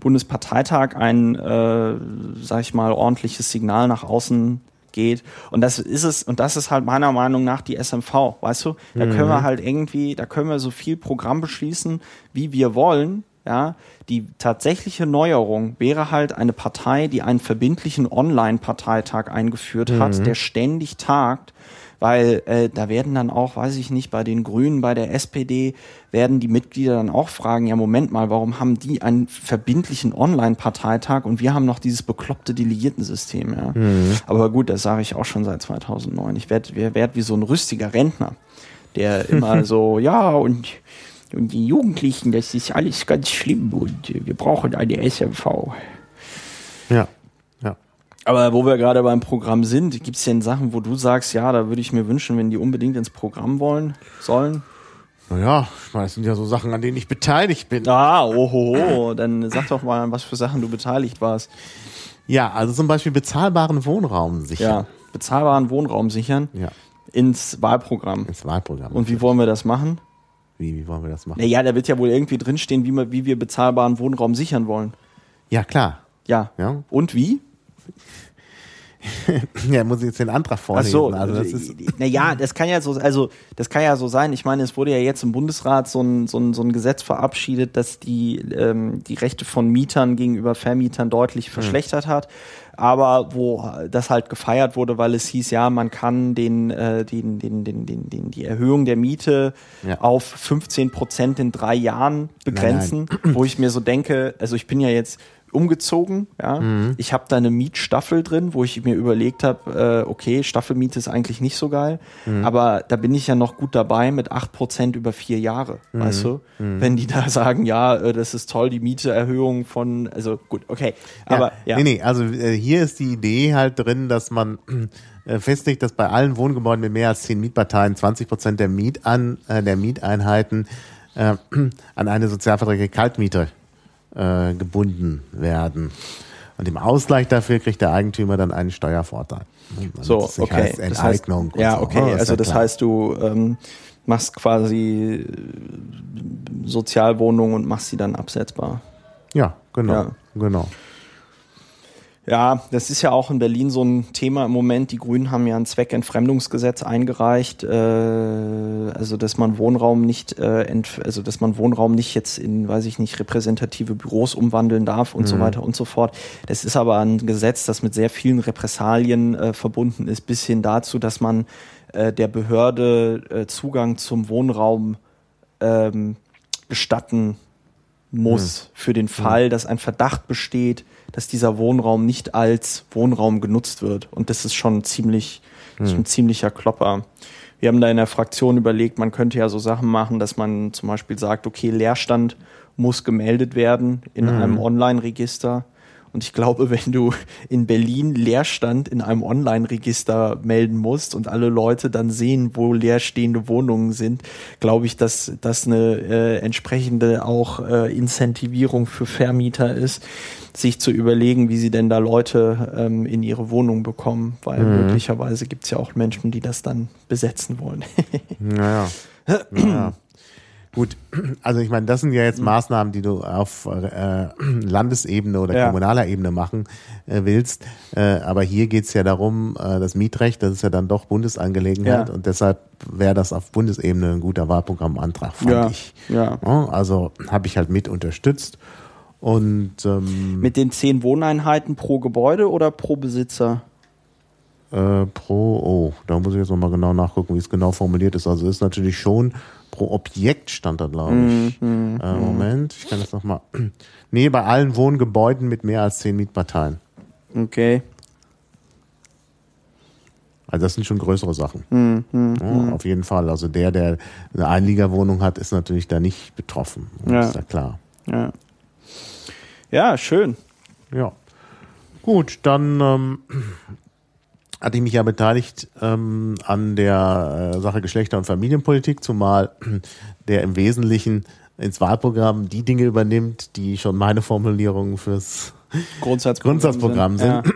Bundesparteitag ein, äh, sag ich mal, ordentliches Signal nach außen geht. Und das ist es, und das ist halt meiner Meinung nach die SMV, weißt du? Da können wir halt irgendwie, da können wir so viel Programm beschließen, wie wir wollen. Ja, die tatsächliche Neuerung wäre halt eine Partei, die einen verbindlichen Online-Parteitag eingeführt hat, der ständig tagt, weil äh, da werden dann auch, weiß ich nicht, bei den Grünen, bei der SPD werden die Mitglieder dann auch fragen, ja Moment mal, warum haben die einen verbindlichen Online-Parteitag und wir haben noch dieses bekloppte Delegiertensystem, ja. Aber gut, das sage ich auch schon seit 2009. Ich werde werd wie so ein rüstiger Rentner, der immer so, ja und und die Jugendlichen, das ist alles ganz schlimm und wir brauchen eine SMV. ja. Aber wo wir gerade beim Programm sind, gibt es denn Sachen, wo du sagst, ja, da würde ich mir wünschen, wenn die unbedingt ins Programm wollen sollen? Naja, ich meine, das sind ja so Sachen, an denen ich beteiligt bin. Ah, ohoho, dann sag doch mal, an was für Sachen du beteiligt warst. Ja, also zum Beispiel bezahlbaren Wohnraum sichern. Ja, bezahlbaren Wohnraum sichern Ja, ins Wahlprogramm. ins Wahlprogramm. Und wie wollen wir das machen? wie, wie wollen wir das machen? Naja, da wird ja wohl irgendwie drinstehen, wie wir, wie wir bezahlbaren Wohnraum sichern wollen. Ja, klar. Ja. Ja. Und wie? Ja, muss ich jetzt den Antrag Ach vorlesen. so, also das ist, naja, das kann ja so, also das kann ja so sein. Ich meine, es wurde ja jetzt im Bundesrat so ein, so ein, so ein Gesetz verabschiedet, das die, ähm, die Rechte von Mietern gegenüber Vermietern deutlich Hm. verschlechtert hat. Aber wo das halt gefeiert wurde, weil es hieß, ja, man kann den, äh, den, den, den, den, den, die Erhöhung der Miete Ja. auf 15 Prozent in drei Jahren begrenzen, wo ich mir so denke, also ich bin ja jetzt umgezogen, ja. Mhm. Ich habe da eine Mietstaffel drin, wo ich mir überlegt habe, äh, okay, Staffelmiete ist eigentlich nicht so geil, Mhm. aber da bin ich ja noch gut dabei mit 8% über vier Jahre, Mhm. weißt du? Wenn die da sagen, ja, äh, das ist toll, die Mieteerhöhung von, also gut, okay, aber ja. Nee, nee, also äh, hier ist die Idee halt drin, dass man äh, festlegt, dass bei allen Wohngebäuden mit mehr als zehn Mietparteien 20 Prozent der, Mietan, äh, der Mieteinheiten äh, an eine sozialverträgliche Kaltmiete äh, gebunden werden. Und im Ausgleich dafür kriegt der Eigentümer dann einen Steuervorteil. Damit So, nicht okay. heißt Das heißt, Enteignung. und ja, so. okay. Oh, also ja das klar. heißt, du ähm, machst quasi äh, Sozialwohnungen und machst sie dann absetzbar. Ja, genau. Ja. genau. Ja, das ist ja auch in Berlin so ein Thema im Moment. Die Grünen haben ja ein Zweckentfremdungsgesetz eingereicht, äh, also dass man Wohnraum nicht, äh, entf also dass man Wohnraum nicht jetzt in, weiß ich nicht, repräsentative Büros umwandeln darf und so weiter und so fort. Das ist aber ein Gesetz, das mit sehr vielen Repressalien äh, verbunden ist, bis hin dazu, dass man äh, der Behörde äh, Zugang zum Wohnraum ähm, gestatten muss für den Fall, dass ein Verdacht besteht, dass dieser Wohnraum nicht als Wohnraum genutzt wird. Und das ist schon ziemlich, das ist ein ziemlicher Klopper. wir haben da in der Fraktion überlegt, man könnte ja so Sachen machen, dass man zum Beispiel sagt, okay, Leerstand muss gemeldet werden in Mhm. einem Online-Register. Und ich glaube, wenn du in Berlin Leerstand in einem Online-Register melden musst und alle Leute dann sehen, wo leerstehende Wohnungen sind, glaube ich, dass das eine äh, entsprechende auch äh, Incentivierung für Vermieter ist, sich zu überlegen, wie sie denn da Leute ähm, in ihre Wohnung bekommen, weil möglicherweise gibt es ja auch Menschen, die das dann besetzen wollen. Naja. naja. Gut, also ich meine, das sind ja jetzt Maßnahmen, die du auf äh, Landesebene oder Ja. kommunaler Ebene machen äh, willst. Äh, aber hier geht's ja darum, äh, das Mietrecht, das ist ja dann doch Bundesangelegenheit Ja. und deshalb wäre das auf Bundesebene ein guter Wahlprogrammantrag, fand ich. ja. Ja, also habe ich halt mit unterstützt. Und ähm, Mit den zehn Wohneinheiten pro Gebäude oder pro Besitzer? Äh, pro, oh, da muss ich jetzt nochmal genau nachgucken, wie es genau formuliert ist. Also ist natürlich schon pro Objekt stand da, glaube ich. Mhm, äh, Moment, ich kann das nochmal. Nee, bei allen Wohngebäuden mit mehr als zehn Mietparteien. Okay. Also das sind schon größere Sachen. Mhm, ja, auf jeden Fall. Also der, der eine Einliegerwohnung hat, ist natürlich da nicht betroffen. Ja. ist ja klar. Ja. Ja, schön. Ja. Gut, dann ähm, hatte ich mich ja beteiligt ähm, an der äh, Sache Geschlechter- und Familienpolitik, zumal der im Wesentlichen ins Wahlprogramm die Dinge übernimmt, die schon meine Formulierungen fürs Grundsatzprogramm, Grundsatzprogramm sind. Ja.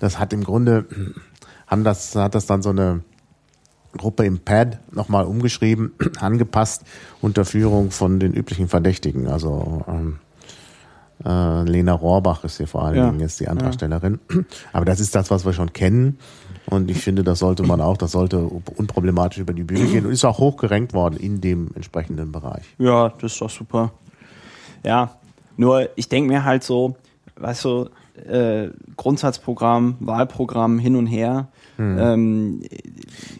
Das hat im Grunde, haben das, hat das dann so eine Gruppe im Pad nochmal umgeschrieben, angepasst unter Führung von den üblichen Verdächtigen. Also ähm, äh, Lena Rohrbach ist hier vor allen Ja. Dingen jetzt die Antragstellerin. Aber das ist das, was wir schon kennen. Und ich finde, das sollte man auch, das sollte unproblematisch über die Bühne gehen und ist auch hoch gerankt worden in dem entsprechenden Bereich. Ja, das ist doch super. Ja, nur ich denke mir halt so, weißt du, äh, Grundsatzprogramm, Wahlprogramm hin und her. Ähm,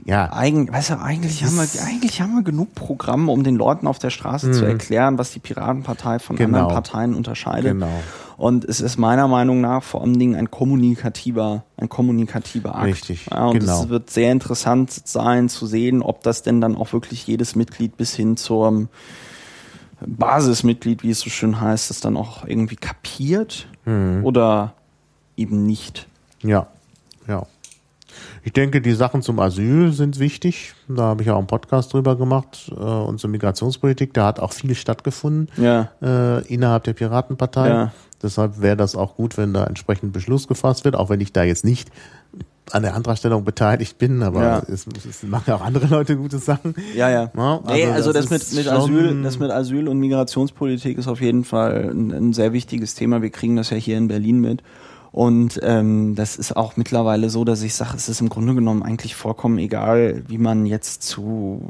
Ja, Eigen, weißt du, eigentlich haben, wir, eigentlich haben wir genug Programme, um den Leuten auf der Straße zu erklären, was die Piratenpartei von Genau. anderen Parteien unterscheidet. Genau. Und es ist meiner Meinung nach vor allen Dingen ein kommunikativer, ein kommunikativer Akt. Richtig, Ja, und genau. es wird sehr interessant sein zu sehen, ob das denn dann auch wirklich jedes Mitglied bis hin zum Basismitglied, wie es so schön heißt, das dann auch irgendwie kapiert Mhm. oder eben nicht. Ja, ja. Ich denke, die Sachen zum Asyl sind wichtig. Da habe ich auch einen Podcast drüber gemacht. Äh, und zur Migrationspolitik, da hat auch viel stattgefunden Ja. äh, innerhalb der Piratenpartei. Ja. Deshalb wäre das auch gut, wenn da entsprechend Beschluss gefasst wird, auch wenn ich da jetzt nicht an der Antragstellung beteiligt bin, aber Ja. es, es machen ja auch andere Leute gute Sachen. Ja, ja. Ja, nee, also also das, das mit, mit Asyl, das mit Asyl und Migrationspolitik ist auf jeden Fall ein, ein sehr wichtiges Thema. Wir kriegen das ja hier in Berlin mit. Und ähm, das ist auch mittlerweile so, dass ich sage, es ist im Grunde genommen eigentlich vollkommen egal, wie man jetzt zu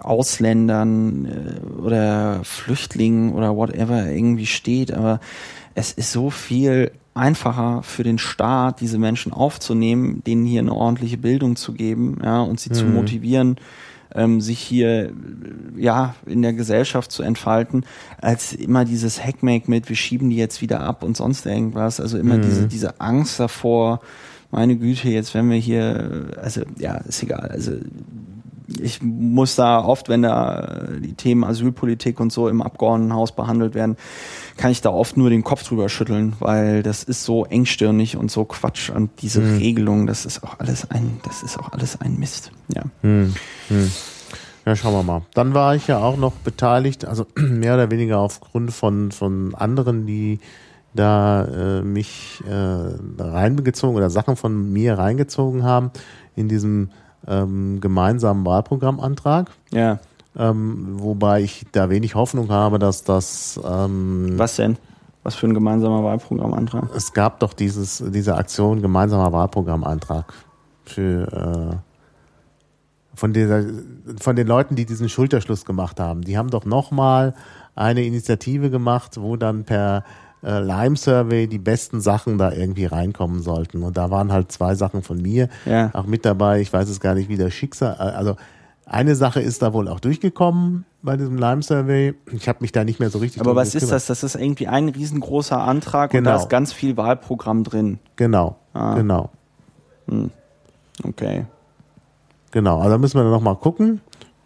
Ausländern äh, oder Flüchtlingen oder whatever irgendwie steht. Aber es ist so viel einfacher für den Staat, diese Menschen aufzunehmen, denen hier eine ordentliche Bildung zu geben, ja, und sie zu motivieren, ähm, sich hier ja in der Gesellschaft zu entfalten, als immer dieses Hackmake mit, wir schieben die jetzt wieder ab und sonst irgendwas. Also immer diese, diese Angst davor, meine Güte, jetzt wenn wir hier, also ja, ist egal. Also ich muss da oft, wenn da die Themen Asylpolitik und so im Abgeordnetenhaus behandelt werden, kann ich da oft nur den Kopf drüber schütteln, weil das ist so engstirnig und so Quatsch und diese Regelung, das ist auch alles ein, das ist auch alles ein Mist. Ja. Ja, schauen wir mal. Dann war ich ja auch noch beteiligt, also mehr oder weniger aufgrund von, von anderen, die da äh, mich äh, reingezogen oder Sachen von mir reingezogen haben in diesem ähm, gemeinsamen Wahlprogrammantrag. Ja. Ähm, wobei ich da wenig Hoffnung habe, dass das ähm, Was denn? Was für ein gemeinsamer Wahlprogrammantrag? es gab doch dieses, diese Aktion gemeinsamer Wahlprogrammantrag für äh, von dieser, von den Leuten, die diesen Schulterschluss gemacht haben. Die haben doch nochmal eine Initiative gemacht, wo dann per äh, Lime-Survey die besten Sachen da irgendwie reinkommen sollten. Und da waren halt zwei Sachen von mir Ja. auch mit dabei. Ich weiß es gar nicht, wie der Schicksal, äh, also eine Sache ist da wohl auch durchgekommen bei diesem Lime-Survey. Ich habe mich da nicht mehr so richtig Aber was ist das? Das ist irgendwie ein riesengroßer Antrag und da Genau. ist ganz viel Wahlprogramm drin. Genau, Ah. genau. Okay. Genau, also da müssen wir dann nochmal gucken.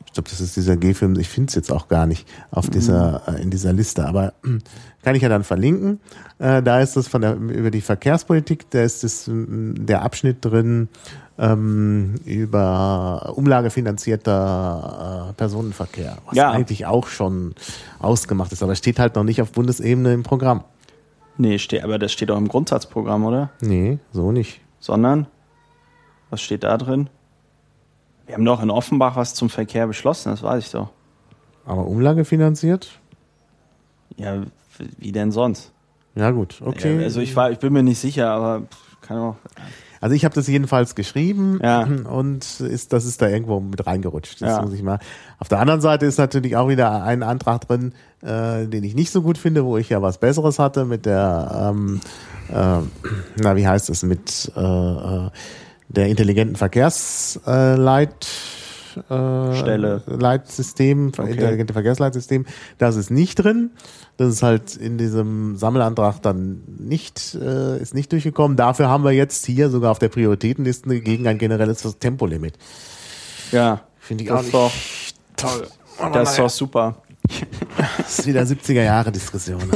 Ich glaube, das ist dieser G-Film, ich finde es jetzt auch gar nicht auf dieser, äh, in dieser Liste, aber kann ich ja dann verlinken. Äh, da ist das von der, über die Verkehrspolitik, da ist das, mm, der Abschnitt drin ähm, über umlagefinanzierter äh, Personenverkehr, was Ja. eigentlich auch schon ausgemacht ist, aber steht halt noch nicht auf Bundesebene im Programm. Nee, steht, aber das steht auch im Grundsatzprogramm, oder? Nee, so nicht. Sondern, was steht da drin? Wir haben doch in Offenbach was zum Verkehr beschlossen, das weiß ich doch. Aber umlagefinanziert? Ja, wie denn sonst? Ja gut, okay. Ja, also ich war, ich bin mir nicht sicher, aber kann auch. Also ich habe das jedenfalls geschrieben Ja. und ist, das ist da irgendwo mit reingerutscht. Das Ja. muss ich mal. Auf der anderen Seite ist natürlich auch wieder ein Antrag drin, äh, den ich nicht so gut finde, wo ich ja was Besseres hatte mit der, ähm, äh, na wie heißt es, mit äh, äh, der intelligenten Verkehrsleit äh, Stelle. Leitsystem, Okay. intelligente Verkehrsleitsystem, das ist nicht drin. Das ist halt in diesem Sammelantrag dann nicht, äh, ist nicht durchgekommen. Dafür haben wir jetzt hier sogar auf der Prioritätenliste gegen ein generelles Tempolimit. Ja, Finde ich das auch ist doch, toll. das ist doch super. Das ist wieder 70er Jahre Diskussion.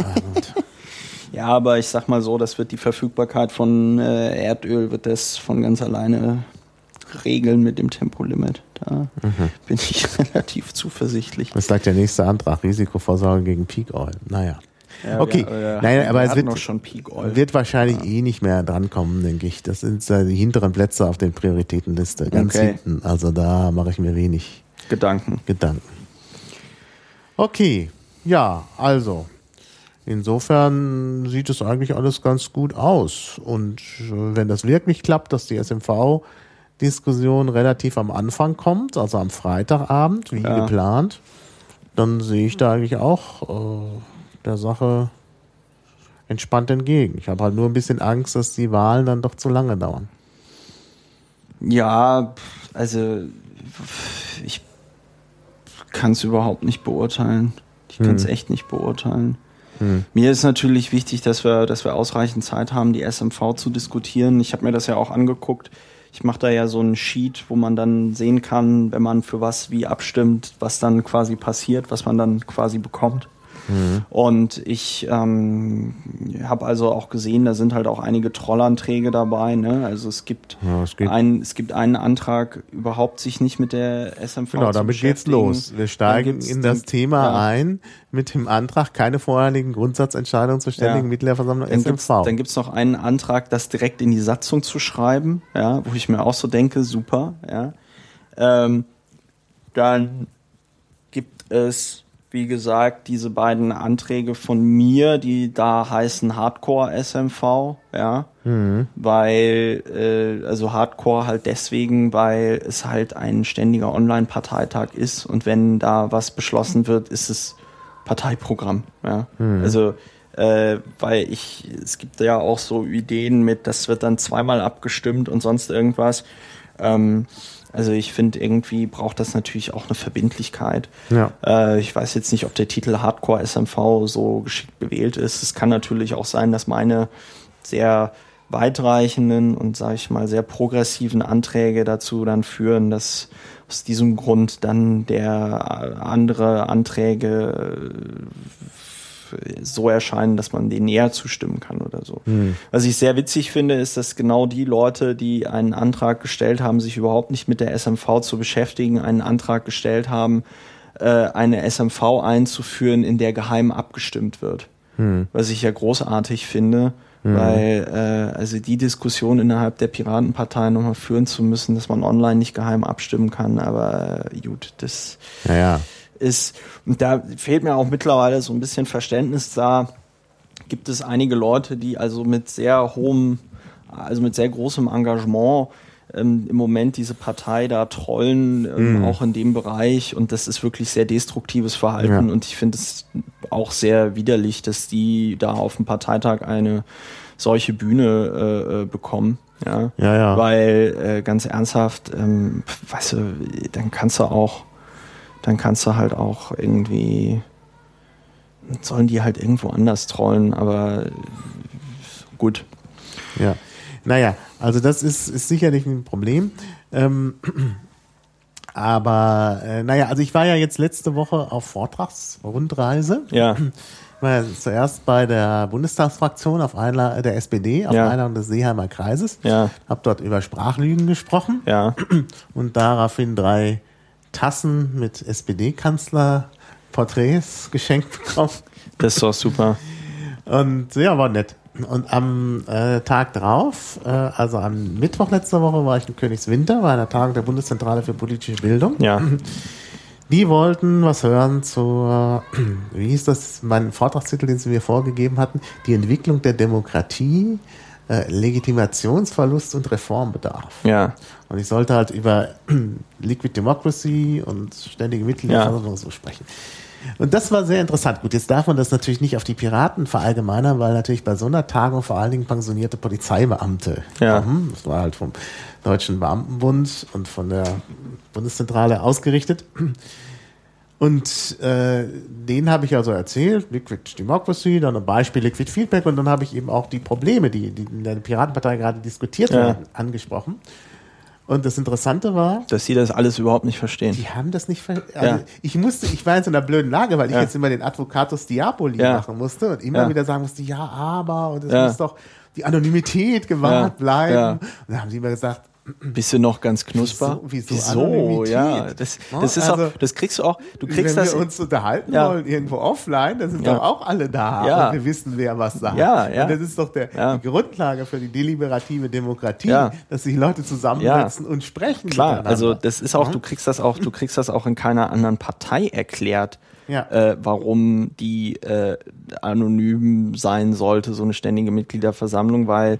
Ja, aber ich sag mal so, das wird die Verfügbarkeit von äh, Erdöl, wird das von ganz alleine regeln mit dem Tempolimit. Da bin ich relativ zuversichtlich. Das ist gleich der nächste Antrag. Risikovorsorge gegen Peak Oil. Naja. Ja, Okay. wir- äh, Nein, aber es wird-. Wird wahrscheinlich eh nicht mehr drankommen, denke ich. Das sind äh, die hinteren Plätze auf den Prioritätenliste, ganz Okay. hinten. Also da mache ich mir wenig Gedanken. Gedanken. Okay, ja, also insofern sieht es eigentlich alles ganz gut aus. Und äh, wenn das wirklich klappt, dass die SMV-Diskussion relativ am Anfang kommt, also am Freitagabend, wie Ja. geplant, dann sehe ich da eigentlich auch äh, der Sache entspannt entgegen. Ich habe halt nur ein bisschen Angst, dass die Wahlen dann doch zu lange dauern. Ja, also ich kann es überhaupt nicht beurteilen. Ich kann es echt nicht beurteilen. Mir ist natürlich wichtig, dass wir, dass wir ausreichend Zeit haben, die SMV zu diskutieren. Ich habe mir das ja auch angeguckt. Ich mache da ja so einen Sheet, wo man dann sehen kann, wenn man für was wie abstimmt, was dann quasi passiert, was man dann quasi bekommt. Und ich ähm, habe also auch gesehen, da sind halt auch einige Trollanträge dabei. Ne? Also es gibt, Ja, es geht- ein, es gibt einen Antrag, überhaupt sich nicht mit der SMV Genau, zu damit geht's los. Wir steigen gibt's in den- das Thema ja. ein mit dem Antrag, keine vorherigen Grundsatzentscheidungen zur ständigen Ja. Mitgliederversammlung Dann gibt's, SMV. dann gibt's noch einen Antrag, das direkt in die Satzung zu schreiben, ja, wo ich mir auch so denke, super, ja. Ähm, dann gibt es, wie gesagt, diese beiden Anträge von mir, die da heißen Hardcore SMV, ja, weil, äh, also Hardcore halt deswegen, weil es halt ein ständiger Online-Parteitag ist und wenn da was beschlossen wird, ist es Parteiprogramm, ja. Also, äh, weil ich, es gibt ja auch so Ideen mit, das wird dann zweimal abgestimmt und sonst irgendwas. Ähm, also ich finde, irgendwie braucht das natürlich auch eine Verbindlichkeit. Ja. Äh, ich weiß jetzt nicht, ob der Titel Hardcore SMV so geschickt gewählt ist. Es kann natürlich auch sein, dass meine sehr weitreichenden und, sage ich mal, sehr progressiven Anträge dazu dann führen, dass aus diesem Grund dann der äh, andere Anträge äh, so erscheinen, dass man denen näher zustimmen kann oder so. Was ich sehr witzig finde, ist, dass genau die Leute, die einen Antrag gestellt haben, sich überhaupt nicht mit der SMV zu beschäftigen, einen Antrag gestellt haben, äh, eine SMV einzuführen, in der geheim abgestimmt wird. Was ich ja großartig finde, weil äh, also die Diskussion innerhalb der Piratenpartei nochmal führen zu müssen, dass man online nicht geheim abstimmen kann, aber äh, gut, das Ja, ja. Ist, und da fehlt mir auch mittlerweile so ein bisschen Verständnis da, gibt es einige Leute, die also mit sehr hohem, also mit sehr großem Engagement ähm, im Moment diese Partei da trollen, ähm, auch in dem Bereich und das ist wirklich sehr destruktives Verhalten Ja. und ich finde es auch sehr widerlich, dass die da auf dem Parteitag eine solche Bühne äh, äh, bekommen. Ja, Ja, ja. weil äh, ganz ernsthaft, ähm, weißt du, dann kannst du auch, dann kannst du halt auch irgendwie, sollen die halt irgendwo anders trollen, aber gut. Ja. Naja, also das ist, ist sicherlich ein Problem. Ähm, Aber äh, naja, also ich war ja jetzt letzte Woche auf Vortragsrundreise. Ja. Ich war ja zuerst bei der Bundestagsfraktion auf Einla der SPD auf Ja. Einladung des Seeheimer Kreises. Ja. Hab dort über Sprachlügen gesprochen Ja. und daraufhin drei Tassen mit SPD-Kanzler-Porträts geschenkt bekommen. Das doch super. Und ja, war nett. Und am äh, Tag drauf, äh, also am Mittwoch letzter Woche, war ich in Königswinter bei einer Tagung der Bundeszentrale für politische Bildung. Ja. Die wollten was hören zur, wie hieß das, mein Vortragstitel, den sie mir vorgegeben hatten, die Entwicklung der Demokratie, äh, Legitimationsverlust und Reformbedarf. Ja. Und ich sollte halt über Liquid Democracy und ständige Mitgliederversammlung so sprechen. Und das war sehr interessant. Gut, jetzt darf man das natürlich nicht auf die Piraten verallgemeinern, weil natürlich bei so einer Tagung vor allen Dingen pensionierte Polizeibeamte Ja. kommen. Das war halt vom Deutschen Beamtenbund und von der Bundeszentrale ausgerichtet. Und äh, denen habe ich also erzählt, Liquid Democracy, dann ein Beispiel Liquid Feedback und dann habe ich eben auch die Probleme, die, die in der Piratenpartei gerade diskutiert Ja. werden, angesprochen. Und das Interessante war, Dass sie das alles überhaupt nicht verstehen. die haben das nicht ver also Ja. Ich musste, ich war in so einer blöden Lage, weil ich Ja. jetzt immer den Advocatus Diaboli Ja. machen musste und immer wieder sagen musste, ja, aber und es muss doch die Anonymität gewahrt bleiben. Und dann haben sie immer gesagt, Bist du noch ganz knusper? Wieso- wieso? Ja, das, Ja, das ist also- auch, das kriegst du auch, du kriegst wenn das. wir uns unterhalten Ja. wollen, irgendwo offline, dann sind Ja. doch auch alle da Ja. und wir wissen, wer was sagt. Ja, ja. Und das ist doch der, Ja. die Grundlage für die deliberative Demokratie, Ja. dass sich Leute zusammensetzen und sprechen. Klar, also das ist auch, du kriegst das auch, du kriegst das auch in keiner anderen Partei erklärt, Ja. äh, warum die äh, anonym sein sollte, so eine ständige Mitgliederversammlung, weil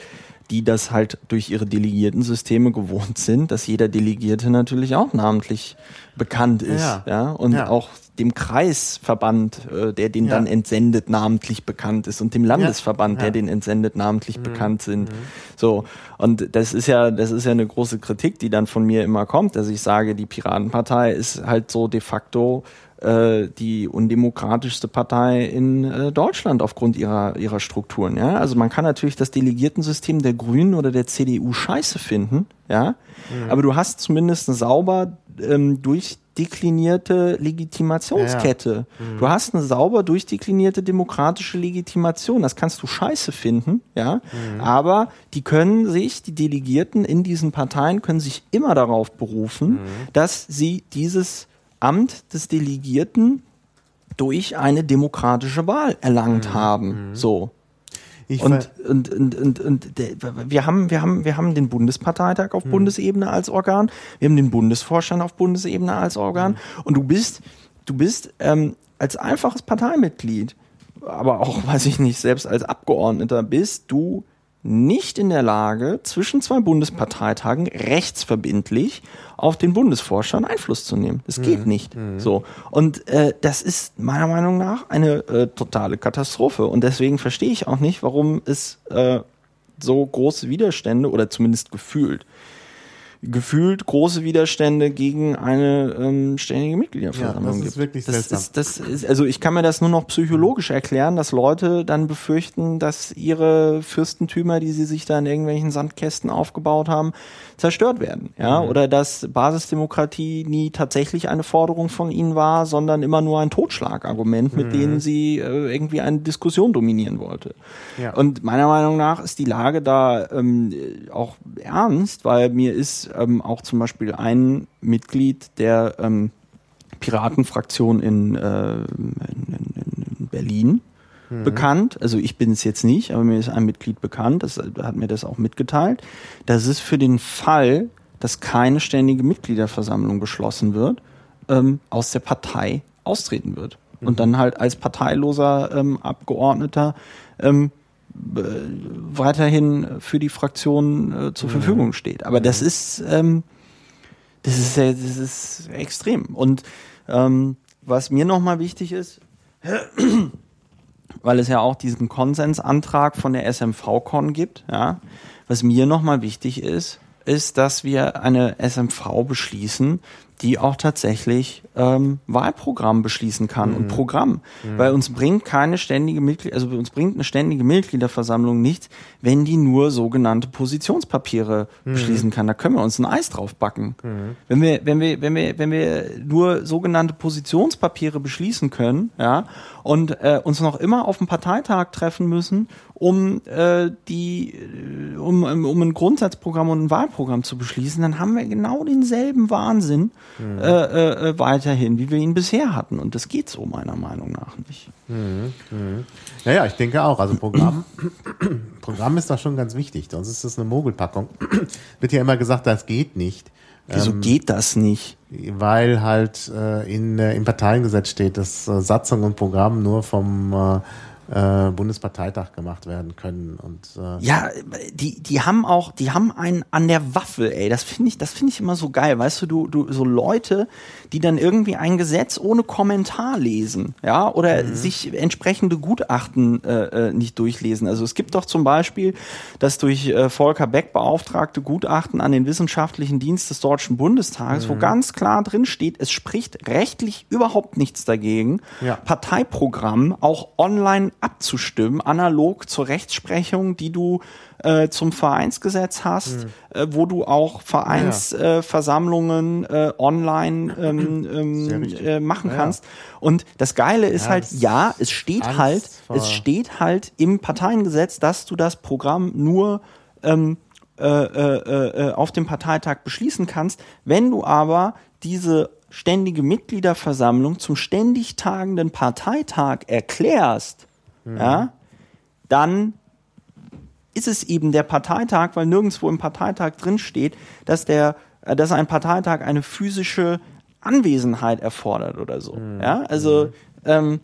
die das halt durch ihre Delegiertensysteme gewohnt sind, dass jeder Delegierte natürlich auch namentlich bekannt ist, Ja. ja, und Ja. auch dem Kreisverband, äh, der den Ja. dann entsendet, namentlich bekannt ist und dem Landesverband, der den entsendet, namentlich bekannt sind. So. Und das ist ja, das ist ja eine große Kritik, die dann von mir immer kommt, dass ich sage, die Piratenpartei ist halt so de facto äh, die undemokratischste Partei in äh, Deutschland aufgrund ihrer, ihrer Strukturen. Ja? Also man kann natürlich das Delegiertensystem der Grünen oder der CDU scheiße finden, ja, aber du hast zumindest eine sauber ähm, durchdeklinierte Legitimationskette. Du hast eine sauber durchdeklinierte demokratische Legitimation. Das kannst du scheiße finden, ja. Aber die können sich, die Delegierten in diesen Parteien können sich immer darauf berufen, dass sie dieses Amt des Delegierten durch eine demokratische Wahl erlangt haben. So. ich Und, und, und, und, und wir, haben, wir, haben, wir haben den Bundesparteitag auf Bundesebene als Organ, wir haben den Bundesvorstand auf Bundesebene als Organ Hm. und du bist, du bist ähm, als einfaches Parteimitglied, aber auch, weiß ich nicht, selbst als Abgeordneter bist du nicht in der Lage, zwischen zwei Bundesparteitagen rechtsverbindlich auf den Bundesvorstand Einfluss zu nehmen. Das geht nicht. So. Und äh, das ist meiner Meinung nach eine äh, totale Katastrophe. Und deswegen verstehe ich auch nicht, warum es äh, so große Widerstände oder zumindest gefühlt gefühlt große Widerstände gegen eine ähm, ständige Mitgliederversammlung Ja, das ist gibt. wirklich das seltsam. ist, das ist, also ich kann mir das nur noch psychologisch erklären, dass Leute dann befürchten, dass ihre Fürstentümer, die sie sich da in irgendwelchen Sandkästen aufgebaut haben, zerstört werden. Ja, Mhm. oder dass Basisdemokratie nie tatsächlich eine Forderung von ihnen war, sondern immer nur ein Totschlagargument, mit Mhm. dem sie äh, irgendwie eine Diskussion dominieren wollte. Ja. Und meiner Meinung nach ist die Lage da ähm, auch ernst, weil mir ist ähm, auch zum Beispiel ein Mitglied der ähm, Piratenfraktion in, äh, in, in, in Berlin bekannt. Also ich bin es jetzt nicht, aber mir ist ein Mitglied bekannt, das hat mir das auch mitgeteilt. Das ist für den Fall, dass keine ständige Mitgliederversammlung beschlossen wird, ähm, aus der Partei austreten wird. Und dann halt als parteiloser ähm, Abgeordneter ähm, äh, weiterhin für die Fraktion äh, zur Verfügung steht. Aber das ist, ähm, das ist, sehr- das ist extrem. Und ähm, was mir nochmal wichtig ist, weil es ja auch diesen Konsensantrag von der SMV-Con gibt, ja, was mir nochmal wichtig ist, ist, dass wir eine SMV beschließen, die auch tatsächlich ähm, Wahlprogramm beschließen kann Mhm. und Programm. Weil uns bringt keine ständige Mitglied, also uns bringt eine ständige Mitgliederversammlung nichts, wenn die nur sogenannte Positionspapiere Mhm. beschließen kann. Da können wir uns ein Eis drauf backen. Wenn wir, wenn wir, wenn wir, wenn wir nur sogenannte Positionspapiere beschließen können, ja, und äh, uns noch immer auf dem Parteitag treffen müssen, um äh, die, äh, um, um um ein Grundsatzprogramm und ein Wahlprogramm zu beschließen, dann haben wir genau denselben Wahnsinn äh, äh, äh, weiterhin, wie wir ihn bisher hatten. Und das geht so meiner Meinung nach nicht. Ja, ja, ich denke auch. Also Programm, Programm ist da schon ganz wichtig. Sonst ist das eine Mogelpackung. Wird ja immer gesagt, das geht nicht. Wieso geht das nicht? weil halt äh, in, äh, im Parteiengesetz steht, dass äh, Satzung und Programm nur vom äh, äh, Bundesparteitag gemacht werden können. Und äh, Ja, die, die haben auch, die haben einen an der Waffel, ey. Das finde ich, das finde ich immer so geil. Weißt du, du, du, so Leute, die dann irgendwie ein Gesetz ohne Kommentar lesen, ja, oder sich entsprechende Gutachten äh, äh, nicht durchlesen. Also es gibt doch zum Beispiel das durch äh, Volker Beck beauftragte Gutachten an den Wissenschaftlichen Dienst des Deutschen Bundestages, wo ganz klar drin steht, es spricht rechtlich überhaupt nichts dagegen, Ja. Parteiprogramm auch online abzustimmen, analog zur Rechtsprechung, die du äh, zum Vereinsgesetz hast, äh, wo du auch Vereinsversammlungen Versammlungen, äh, online ähm, ähm, äh, machen Ja, ja. kannst. Und das Geile ist Ja, halt, ja, es steht Angst halt, es steht halt im Parteiengesetz, dass du das Programm nur ähm, äh, äh, äh, auf dem Parteitag beschließen kannst. Wenn du aber diese ständige Mitgliederversammlung zum ständig tagenden Parteitag erklärst, ja, dann ist es eben der Parteitag, weil nirgendwo im Parteitag drin steht, dass der, äh, dass ein Parteitag eine physische Anwesenheit erfordert oder so. Ja, also ähm,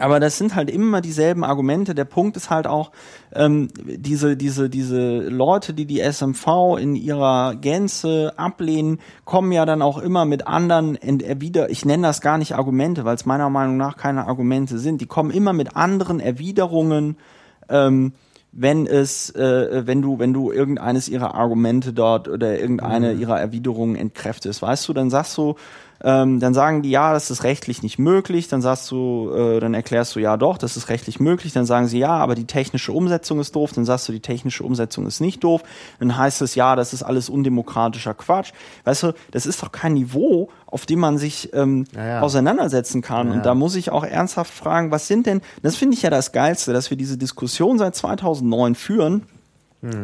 aber das sind halt immer dieselben Argumente. Der Punkt ist halt auch, ähm, diese, diese, diese Leute, die die SMV in ihrer Gänze ablehnen, kommen ja dann auch immer mit anderen erwider, ich nenne das gar nicht Argumente, weil es meiner Meinung nach keine Argumente sind. Die kommen immer mit anderen Erwiderungen, ähm, wenn es, äh, wenn du, wenn du irgendeines ihrer Argumente dort oder irgendeine ihrer Erwiderungen entkräftest, weißt du, dann sagst du, ähm, dann sagen die, ja, das ist rechtlich nicht möglich, dann sagst du, äh, dann erklärst du, ja doch, das ist rechtlich möglich, dann sagen sie, ja, aber die technische Umsetzung ist doof, dann sagst du, die technische Umsetzung ist nicht doof, dann heißt es, ja, das ist alles undemokratischer Quatsch. Weißt du, das ist doch kein Niveau, auf dem man sich ähm, Ja, ja. auseinandersetzen kann. Ja. Und da muss ich auch ernsthaft fragen, was sind denn, das finde ich ja das Geilste, dass wir diese Diskussion seit 2009 führen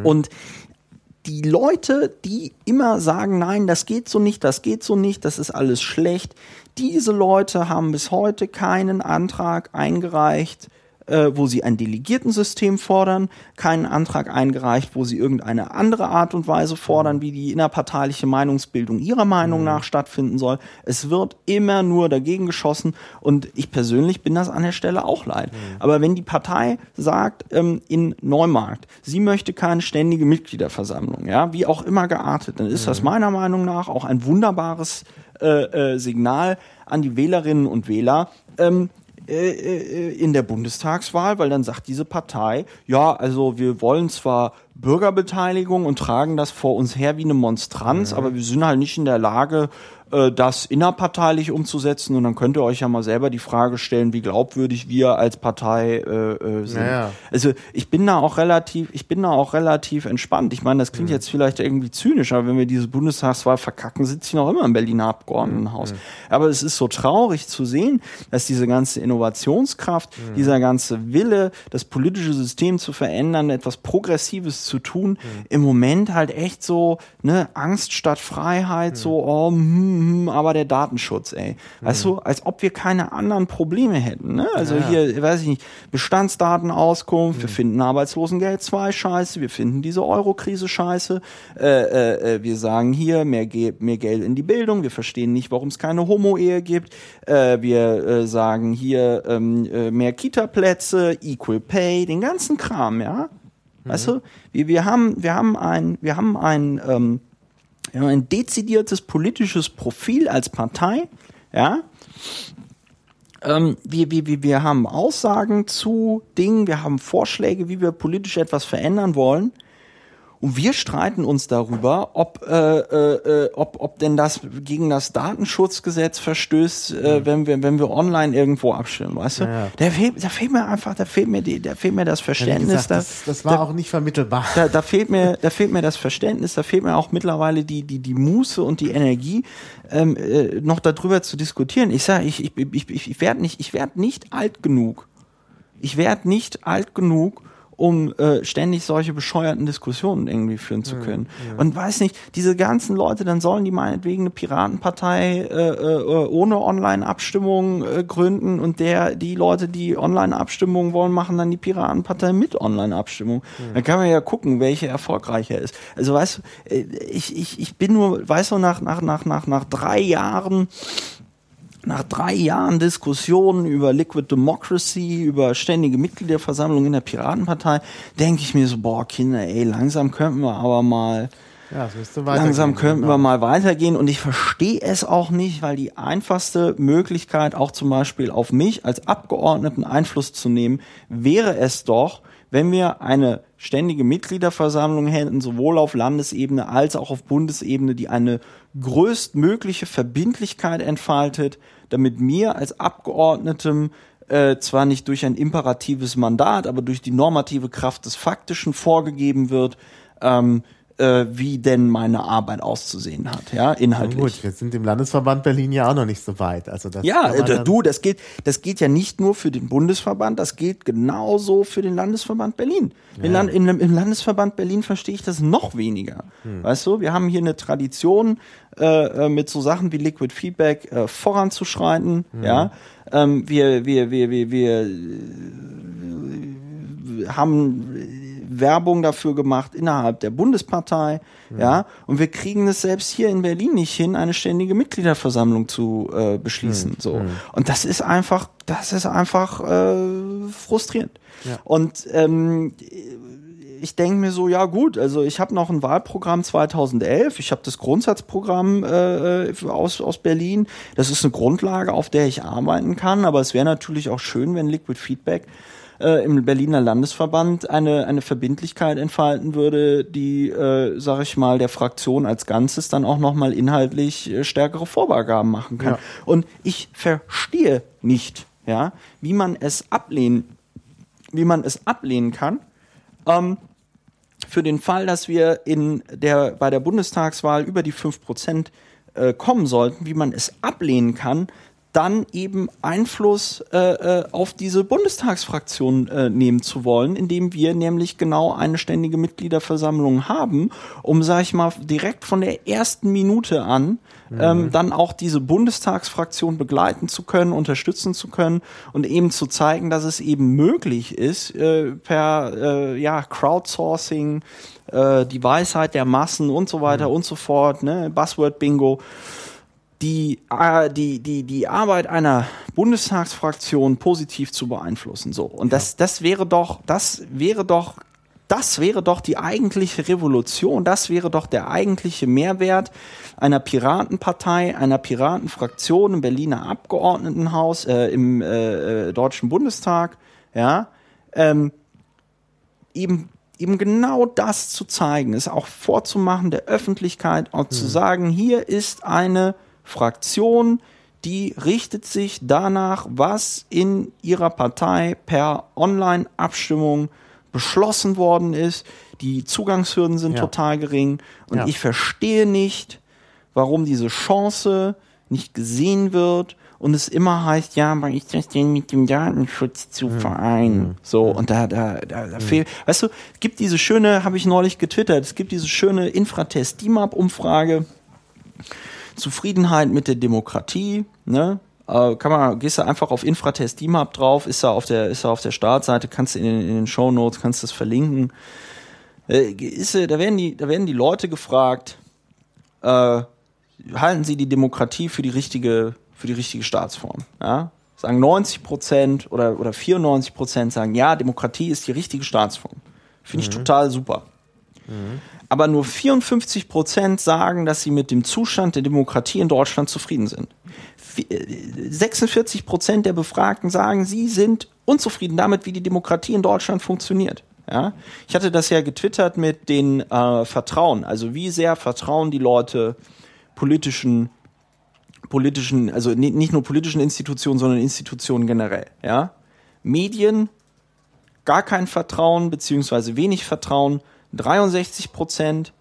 und die Leute, die immer sagen, nein, das geht so nicht, das geht so nicht, das ist alles schlecht, diese Leute haben bis heute keinen Antrag eingereicht, äh, wo sie ein Delegiertensystem fordern, keinen Antrag eingereicht, wo sie irgendeine andere Art und Weise fordern, wie die innerparteiliche Meinungsbildung ihrer Meinung nach stattfinden soll. Es wird immer nur dagegen geschossen und ich persönlich bin das an der Stelle auch leid. Aber wenn die Partei sagt ähm, in Neumarkt, sie möchte keine ständige Mitgliederversammlung, ja, wie auch immer geartet, dann ist das meiner Meinung nach auch ein wunderbares äh, äh, Signal an die Wählerinnen und Wähler. Ähm, äh, äh, in der Bundestagswahl, weil dann sagt diese Partei, ja, also wir wollen zwar Bürgerbeteiligung und tragen das vor uns her wie eine Monstranz, aber wir sind halt nicht in der Lage, äh, das innerparteilich umzusetzen und dann könnt ihr euch ja mal selber die Frage stellen, wie glaubwürdig wir als Partei äh, äh, sind. Naja. Also ich bin da auch relativ, ich bin da auch relativ entspannt. Ich meine, das klingt jetzt vielleicht irgendwie zynisch, aber wenn wir diese Bundestagswahl verkacken, sitze ich noch immer im Berliner Abgeordnetenhaus. Aber es ist so traurig zu sehen, dass diese ganze Innovationskraft, dieser ganze Wille, das politische System zu verändern, etwas Progressives zu tun, im Moment halt echt so, ne, Angst statt Freiheit, so, oh, hm, hm, aber der Datenschutz, ey. Weißt du, als ob wir keine anderen Probleme hätten, ne? Also Ja, ja. hier, weiß ich nicht, Bestandsdatenauskunft, wir finden Arbeitslosengeld 2 scheiße, wir finden diese Euro-Krise scheiße, äh, äh, äh, wir sagen hier mehr, Ge mehr Geld in die Bildung, wir verstehen nicht, warum es keine Homo-Ehe gibt, äh, wir äh, sagen hier ähm, äh, mehr Kita-Plätze, Equal Pay, den ganzen Kram, ja? Weißt du, wir, wir haben, wir haben ein, wir haben ein, ähm, wir haben ein dezidiertes politisches Profil als Partei, ja, ähm, wir, wir, wir, wir haben Aussagen zu Dingen, wir haben Vorschläge, wie wir politisch etwas verändern wollen. Und wir streiten uns darüber, ob, äh, äh, ob, ob denn das gegen das Datenschutzgesetz verstößt, äh, wenn wir, wenn wir online irgendwo abstimmen, weißt du? Ja, ja. Da, fehlt, da fehlt mir einfach, da fehlt mir die, da fehlt mir das Ja, Verständnis. gesagt, da, das, das war da, auch nicht vermittelbar. da, da fehlt mir, da fehlt mir das Verständnis, da fehlt mir auch mittlerweile die, die, die Muße und die Energie, ähm, äh, noch darüber zu diskutieren. Ich sage, ich, ich, ich, ich werde nicht, ich werde nicht alt genug. Ich werde nicht alt genug, um äh, ständig solche bescheuerten Diskussionen irgendwie führen zu können. Und weiß nicht, diese ganzen Leute, dann sollen die meinetwegen eine Piratenpartei äh, äh, ohne Online-Abstimmung äh, gründen und der, die Leute, die Online-Abstimmung wollen, machen dann die Piratenpartei mit Online-Abstimmung. Dann kann man ja gucken, welche erfolgreicher ist. Also weißt du, äh, ich, ich, ich bin nur, weißt du, nach, nach, nach, nach, nach drei Jahren nach drei Jahren Diskussionen über Liquid Democracy, über ständige Mitgliederversammlung in der Piratenpartei, denke ich mir so, boah, Kinder, ey, langsam könnten wir aber mal, Ja, weitergehen. langsam könnten genau. wir mal weitergehen. Und ich verstehe es auch nicht, weil die einfachste Möglichkeit, auch zum Beispiel auf mich als Abgeordneten Einfluss zu nehmen, wäre es doch, wenn wir eine ständige Mitgliederversammlung hätten, sowohl auf Landesebene als auch auf Bundesebene, die eine größtmögliche Verbindlichkeit entfaltet, damit mir als Abgeordnetem äh, zwar nicht durch ein imperatives Mandat, aber durch die normative Kraft des Faktischen vorgegeben wird, ähm, äh, wie denn meine Arbeit auszusehen hat, ja, Na inhaltlich. Gut, wir sind im Landesverband Berlin ja auch noch nicht so weit. Also das Ja, äh, du, das geht, das geht ja nicht nur für den Bundesverband, das gilt genauso für den Landesverband Berlin. Im, Land, im, Im Landesverband Berlin verstehe ich das noch weniger. Hm. Weißt du, wir haben hier eine Tradition, äh, äh, mit so Sachen wie Liquid Feedback äh, voranzuschreiten. Hm. Ja, ähm, wir, wir, wir, wir, wir äh, haben Werbung dafür gemacht innerhalb der Bundespartei, ja, und wir kriegen es selbst hier in Berlin nicht hin, eine ständige Mitgliederversammlung zu äh, beschließen, so. Und das ist einfach, das ist einfach äh, frustrierend. Ja. Und ähm, ich denke mir so, ja gut, also ich habe noch ein Wahlprogramm 2011, ich habe das Grundsatzprogramm äh, aus, aus Berlin. Das ist eine Grundlage, auf der ich arbeiten kann, aber es wäre natürlich auch schön, wenn Liquid Feedback äh, im Berliner Landesverband eine, eine Verbindlichkeit entfalten würde, die, äh, sag ich mal, der Fraktion als Ganzes dann auch nochmal inhaltlich äh, stärkere Vorgaben machen kann. Ja. Und ich verstehe nicht, ja, wie man es ablehnen, wie man es ablehnen kann, ähm, für den Fall, dass wir in der, bei der Bundestagswahl über die 5% äh, kommen sollten, wie man es ablehnen kann, dann eben Einfluss äh, äh, auf diese Bundestagsfraktion äh, nehmen zu wollen, indem wir nämlich genau eine ständige Mitgliederversammlung haben, um, sag ich mal, direkt von der ersten Minute an ähm, dann auch diese Bundestagsfraktion begleiten zu können, unterstützen zu können und eben zu zeigen, dass es eben möglich ist, äh, per äh, ja, Crowdsourcing, äh, die Weisheit der Massen und so weiter und so fort, ne, Buzzword-Bingo, die, äh, die, die, die Arbeit einer Bundestagsfraktion positiv zu beeinflussen. So. Und das, das wäre doch, das wäre doch, das wäre doch die eigentliche Revolution, das wäre doch der eigentliche Mehrwert einer Piratenpartei, einer Piratenfraktion im Berliner Abgeordnetenhaus, äh, im äh, äh, Deutschen Bundestag, ja, ähm, eben eben genau das zu zeigen, es auch vorzumachen der Öffentlichkeit, auch zu sagen, hier ist eine Fraktion, die richtet sich danach, was in ihrer Partei per Online-Abstimmung beschlossen worden ist. Die Zugangshürden sind Ja. total gering und Ja. ich verstehe nicht, warum diese Chance nicht gesehen wird und es immer heißt, ja, aber ist das denn mit dem Datenschutz zu vereinen? So, und da, da, da, da fehlt, weißt du, es gibt diese schöne, habe ich neulich getwittert, es gibt diese schöne Infratest-DIMAP-Umfrage, Zufriedenheit mit der Demokratie, ne? Äh, kann man, gehst du einfach auf Infratest DIMAP drauf, ist da auf der, ist da auf der Startseite, kannst du in, den- in den Show Notes, kannst du das verlinken. Äh, ist, äh, da werden die, da werden die Leute gefragt, äh, halten sie die Demokratie für die richtige, für die richtige Staatsform, ja? Sagen 90 Prozent oder, oder 94 Prozent sagen, ja, Demokratie ist die richtige Staatsform. Finde ich total super. Aber nur 54 Prozent sagen, dass sie mit dem Zustand der Demokratie in Deutschland zufrieden sind. Vi- äh, 46 Prozent der Befragten sagen, sie sind unzufrieden damit, wie die Demokratie in Deutschland funktioniert. Ja, ich hatte das ja getwittert mit den äh, Vertrauen. Also wie sehr vertrauen die Leute politischen, politischen, also nicht nur politischen Institutionen, sondern Institutionen generell. Ja, Medien gar kein Vertrauen beziehungsweise wenig Vertrauen. 63 Prozent.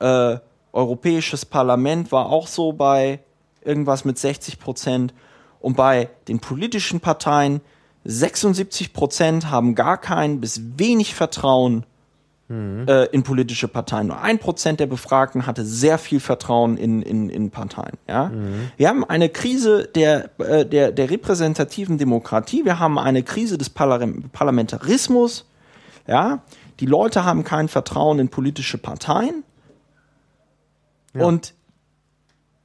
Äh, Europäisches Parlament war auch so bei irgendwas mit 60 Prozent. Und bei den politischen Parteien 76 Prozent haben gar kein bis wenig Vertrauen mhm. äh, in politische Parteien. Nur ein Prozent der Befragten hatte sehr viel Vertrauen in, in, in Parteien. Ja? Mhm. Wir haben eine Krise der, äh, der, der repräsentativen Demokratie. Wir haben eine Krise des Parlamentarismus. Ja? Die Leute haben kein Vertrauen in politische Parteien. Ja. Und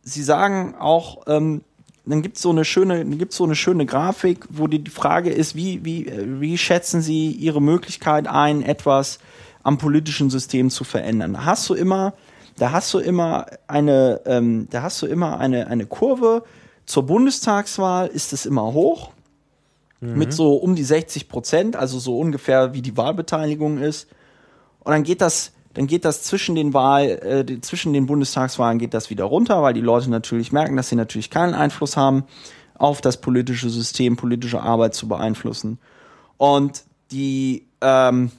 sie sagen auch, ähm, dann gibt es so eine schöne, gibt's so eine schöne Grafik, wo die, die Frage ist, wie, wie, wie schätzen Sie Ihre Möglichkeit ein, etwas am politischen System zu verändern? Da hast du immer, da hast du immer eine, ähm, da hast du immer eine, eine Kurve. Zur Bundestagswahl ist es immer hoch. Mhm. Mit so um die 60 Prozent, also so ungefähr wie die Wahlbeteiligung ist. Und dann geht das dann geht das zwischen den Wahl, äh, zwischen den Bundestagswahlen geht das wieder runter, weil die Leute natürlich merken, dass sie natürlich keinen Einfluss haben auf das politische System, politische Arbeit zu beeinflussen. Und die ähm,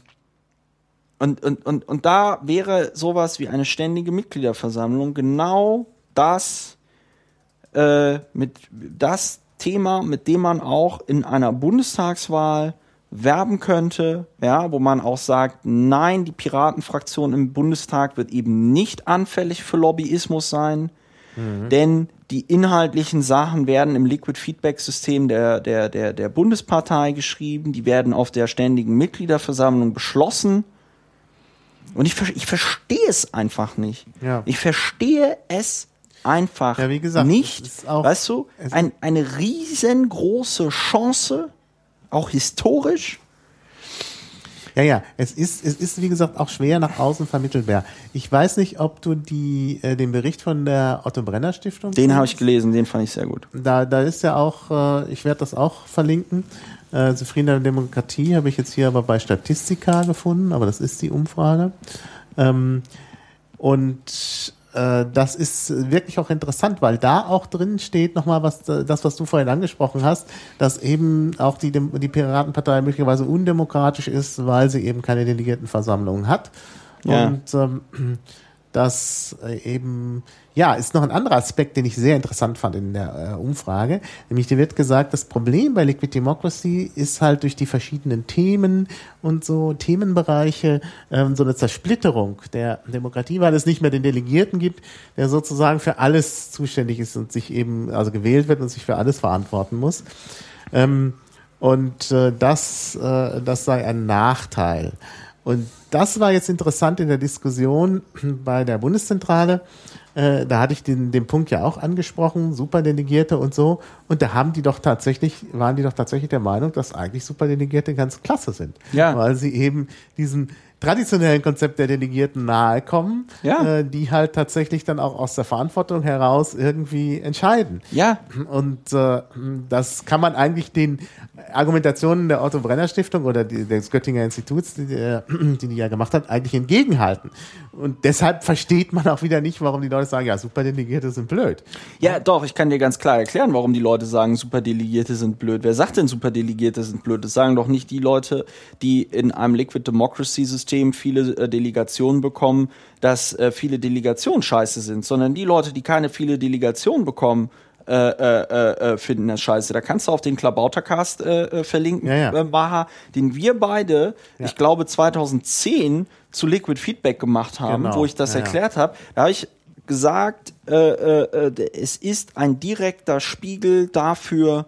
und, und, und, und da wäre sowas wie eine ständige Mitgliederversammlung genau das äh, mit das Thema, mit dem man auch in einer Bundestagswahl werben könnte, ja, wo man auch sagt, nein, die Piratenfraktion im Bundestag wird eben nicht anfällig für Lobbyismus sein, mhm. denn die inhaltlichen Sachen werden im Liquid Feedback System der, der, der, der Bundespartei geschrieben, die werden auf der ständigen Mitgliederversammlung beschlossen. Und ich, ich verstehe es einfach nicht. Ja. Ich verstehe es einfach ja, wie gesagt, nicht. weißt du, ein, eine riesengroße Chance auch historisch? Ja, ja, es ist, es ist wie gesagt auch schwer nach außen vermittelbar. Ich weiß nicht, ob du die, äh, den Bericht von der Otto Brenner Stiftung. Den habe ich gelesen, den fand ich sehr gut. Da, da ist ja auch, äh, ich werde das auch verlinken. Äh, Zufriedener Demokratie habe ich jetzt hier aber bei Statistika gefunden, aber das ist die Umfrage. Ähm, und das ist wirklich auch interessant, weil da auch drin steht nochmal was, das, was du vorhin angesprochen hast, dass eben auch die, die Piratenpartei möglicherweise undemokratisch ist, weil sie eben keine Delegiertenversammlungen hat. Ja. Und ähm, dass äh, eben, ja, ist noch ein anderer Aspekt, den ich sehr interessant fand in der äh, Umfrage. Nämlich, dir wird gesagt, das Problem bei Liquid Democracy ist halt durch die verschiedenen Themen und so Themenbereiche ähm, so eine Zersplitterung der Demokratie, weil es nicht mehr den Delegierten gibt, der sozusagen für alles zuständig ist und sich eben, also gewählt wird und sich für alles verantworten muss. Ähm, und äh, das, äh, das sei ein Nachteil. Und das war jetzt interessant in der Diskussion bei der Bundeszentrale. Äh, da hatte ich den, den Punkt ja auch angesprochen, Superdelegierte und so. Und da haben die doch tatsächlich, waren die doch tatsächlich der Meinung, dass eigentlich Superdelegierte ganz klasse sind. Ja. Weil sie eben diesen traditionellen Konzept der Delegierten nahe kommen, ja. äh, die halt tatsächlich dann auch aus der Verantwortung heraus irgendwie entscheiden. Ja. Und äh, das kann man eigentlich den Argumentationen der Otto Brenner Stiftung oder die, des Göttinger Instituts, die, die die ja gemacht hat, eigentlich entgegenhalten. Und deshalb versteht man auch wieder nicht, warum die Leute sagen, ja, Superdelegierte sind blöd. Ja, doch, ich kann dir ganz klar erklären, warum die Leute sagen, Superdelegierte sind blöd. Wer sagt denn, Superdelegierte sind blöd? Das sagen doch nicht die Leute, die in einem Liquid Democracy System viele äh, Delegationen bekommen, dass äh, viele Delegationen scheiße sind, sondern die Leute, die keine viele Delegationen bekommen, äh, äh, äh, finden das scheiße. Da kannst du auf den Klabautercast äh, verlinken, ja, ja. Maha, den wir beide, ja. ich glaube 2010 zu Liquid Feedback gemacht haben, genau. wo ich das erklärt habe. Da habe ich gesagt, es ist ein direkter Spiegel dafür,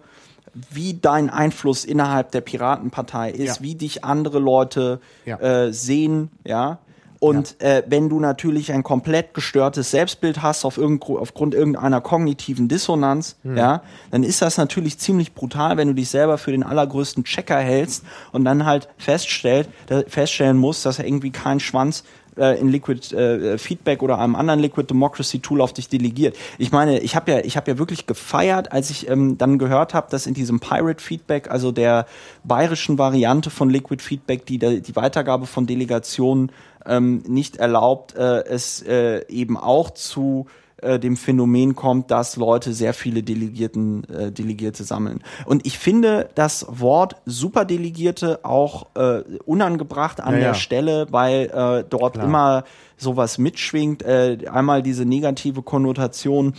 wie dein Einfluss innerhalb der Piratenpartei ist, wie dich andere Leute äh, sehen, ja. Und ja. äh, wenn du natürlich ein komplett gestörtes Selbstbild hast auf irgend, aufgrund irgendeiner kognitiven Dissonanz, mhm. ja, dann ist das natürlich ziemlich brutal, wenn du dich selber für den allergrößten Checker hältst und dann halt feststellt, feststellen musst, dass er irgendwie keinen Schwanz äh, in Liquid äh, Feedback oder einem anderen Liquid Democracy Tool auf dich delegiert. Ich meine, ich habe ja, ich habe ja wirklich gefeiert, als ich ähm, dann gehört habe, dass in diesem Pirate Feedback, also der bayerischen Variante von Liquid Feedback, die die Weitergabe von Delegationen ähm, nicht erlaubt, äh, es äh, eben auch zu äh, dem Phänomen kommt, dass Leute sehr viele Delegierten, äh, Delegierte sammeln. Und ich finde das Wort Superdelegierte auch äh, unangebracht an Ja, der ja. Stelle, weil äh, dort Klar. immer sowas mitschwingt. Äh, einmal diese negative Konnotation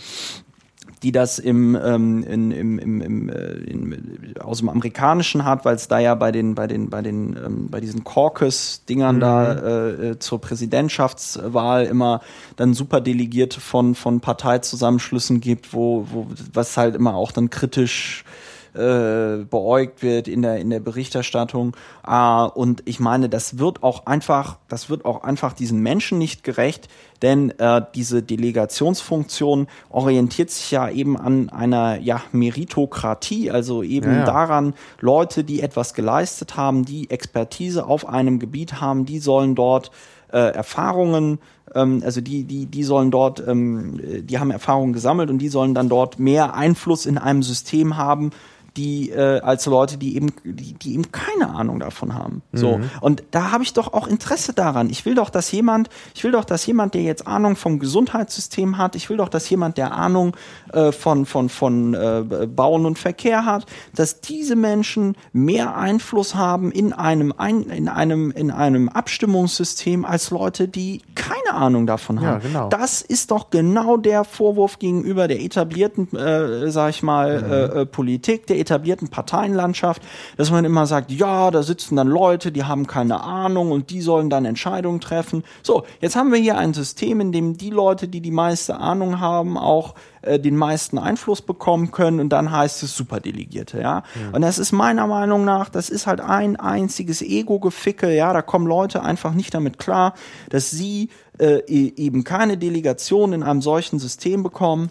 die das im, ähm, in, im, im, im, äh, in, aus dem amerikanischen hat, weil es da ja bei den bei den bei den ähm, bei diesen Caucus-Dingern da äh, äh, zur Präsidentschaftswahl immer dann Superdelegierte von von Parteizusammenschlüssen gibt, wo, wo was halt immer auch dann kritisch äh, beäugt wird in der in der Berichterstattung äh, und ich meine das wird auch einfach das wird auch einfach diesen Menschen nicht gerecht denn äh, diese Delegationsfunktion orientiert sich ja eben an einer ja Meritokratie also eben Ja, ja. daran Leute die etwas geleistet haben die Expertise auf einem Gebiet haben die sollen dort äh, Erfahrungen ähm, also die, die, die sollen dort, ähm, äh, die haben Erfahrungen gesammelt und die sollen dann dort mehr Einfluss in einem System haben, die äh, als Leute, die eben, die, die eben keine Ahnung davon haben. So und da habe ich doch auch Interesse daran. Ich will doch, dass jemand, ich will doch, dass jemand, der jetzt Ahnung vom Gesundheitssystem hat, ich will doch, dass jemand, der Ahnung äh, von von von äh, Bauen und Verkehr hat, dass diese Menschen mehr Einfluss haben in einem ein, in einem in einem Abstimmungssystem als Leute, die keine Ahnung davon Ja, haben. genau. Das ist doch genau der Vorwurf gegenüber der etablierten, äh, sag ich mal, Mhm. äh, äh, Politik, der etablierten Parteienlandschaft, dass man immer sagt, ja, da sitzen dann Leute, die haben keine Ahnung und die sollen dann Entscheidungen treffen. So, jetzt haben wir hier ein System, in dem die Leute, die die meiste Ahnung haben, auch äh, den meisten Einfluss bekommen können und dann heißt es Superdelegierte, ja. Und das ist meiner Meinung nach, das ist halt ein einziges Ego-Geficke, ja, da kommen Leute einfach nicht damit klar, dass sie äh, e- eben keine Delegation in einem solchen System bekommen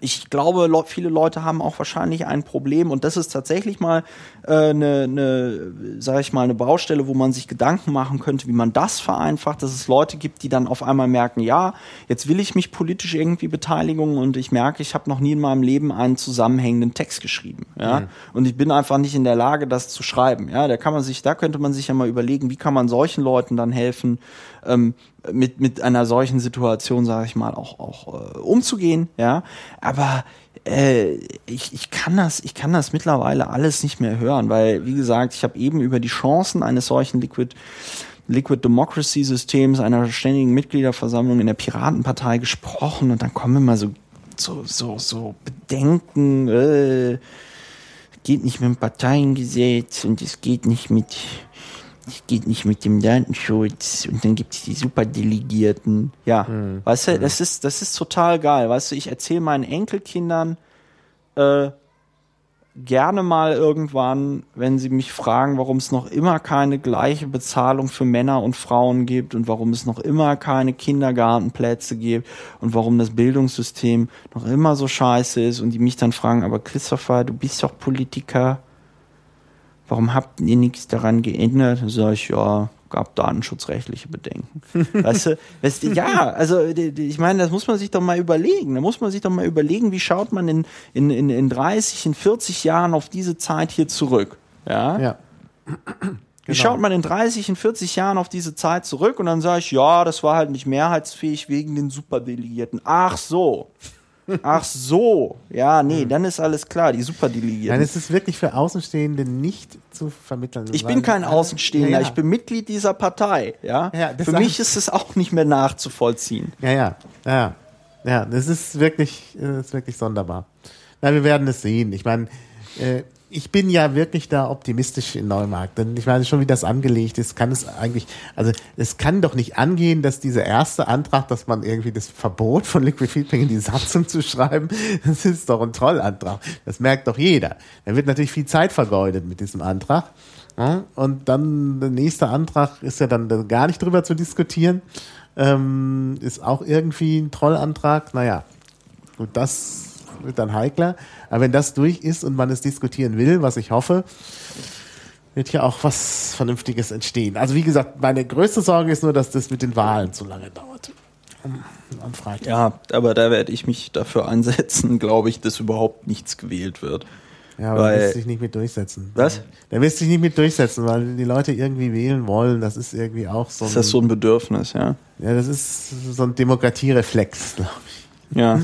ich glaube, le viele Leute haben auch wahrscheinlich ein Problem und das ist tatsächlich mal eine, äh, ne, ne, sag ich mal, eine Baustelle, wo man sich Gedanken machen könnte, wie man das vereinfacht, dass es Leute gibt, die dann auf einmal merken, ja, jetzt will ich mich politisch irgendwie beteiligen und ich merke, ich habe noch nie in meinem Leben einen zusammenhängenden Text geschrieben, ja, und ich bin einfach nicht in der Lage, das zu schreiben, ja, da kann man sich, da könnte man sich ja mal überlegen, wie kann man solchen Leuten dann helfen, ähm, mit, mit einer solchen Situation, sage ich mal, auch, auch äh, umzugehen, ja. Aber äh, ich, ich kann das, ich kann das mittlerweile alles nicht mehr hören, weil, wie gesagt, ich habe eben über die Chancen eines solchen Liquid Liquid Democracy Systems, einer ständigen Mitgliederversammlung in der Piratenpartei gesprochen und dann kommen immer so, so, so, so Bedenken, äh, geht nicht mit dem Parteiengesetz und es geht nicht mit es geht nicht mit dem Datenschutz und dann gibt es die Superdelegierten. Ja, weißt du, das ist, das ist total geil. Weißt du, ich erzähle meinen Enkelkindern äh, gerne mal irgendwann, wenn sie mich fragen, warum es noch immer keine gleiche Bezahlung für Männer und Frauen gibt und warum es noch immer keine Kindergartenplätze gibt und warum das Bildungssystem noch immer so scheiße ist und die mich dann fragen, aber Christopher, du bist doch Politiker, warum habt ihr nichts daran geändert? Dann sage ich, ja, gab datenschutzrechtliche Bedenken. weißt du, weißt du, ja, also ich meine, das muss man sich doch mal überlegen. Da muss man sich doch mal überlegen, wie schaut man in, in, in, in 30, in 40 Jahren auf diese Zeit hier zurück. Ja. Ja. Wie schaut man in 30, in 40 Jahren auf diese Zeit zurück? Und dann sage ich, ja, das war halt nicht mehrheitsfähig wegen den Superdelegierten. Ach so. Ach so. Ja, nee, dann ist alles klar, die Nein, Superdelegierten. es ist wirklich für Außenstehende nicht zu vermitteln. Ich bin kein Außenstehender, Ja, ja. ich bin Mitglied dieser Partei. Ja? Ja, das Für mich ich- ist es auch nicht mehr nachzuvollziehen. Ja, ja, ja. Ja, das ist wirklich, äh, ist wirklich sonderbar. Na, wir werden es sehen. Ich meine, äh, ich bin ja wirklich da optimistisch in Neumarkt. Denn ich meine, schon wie das angelegt ist, kann es eigentlich, also es kann doch nicht angehen, dass dieser erste Antrag, dass man irgendwie das Verbot von Liquid Feedback in die Satzung zu schreiben, das ist doch ein Trollantrag. Das merkt doch jeder. Da wird natürlich viel Zeit vergeudet mit diesem Antrag. Und dann der nächste Antrag ist ja dann gar nicht drüber zu diskutieren. Ähm, ist auch irgendwie ein Trollantrag. Naja, gut, das wird dann heikler. Aber wenn das durch ist und man es diskutieren will, was ich hoffe, wird ja auch was Vernünftiges entstehen. Also wie gesagt, meine größte Sorge ist nur, dass das mit den Wahlen zu lange dauert. Am Freitag. Ja, aber da werde ich mich dafür einsetzen, glaube ich, dass überhaupt nichts gewählt wird. Ja, aber Weil- da wirst du dich nicht mit durchsetzen. Was? Da wirst du dich nicht mit durchsetzen, weil die Leute irgendwie wählen wollen. Das ist irgendwie auch so ein, Ist das so ein Bedürfnis, ja? ja, das ist so ein Demokratiereflex, glaube ich. Ja.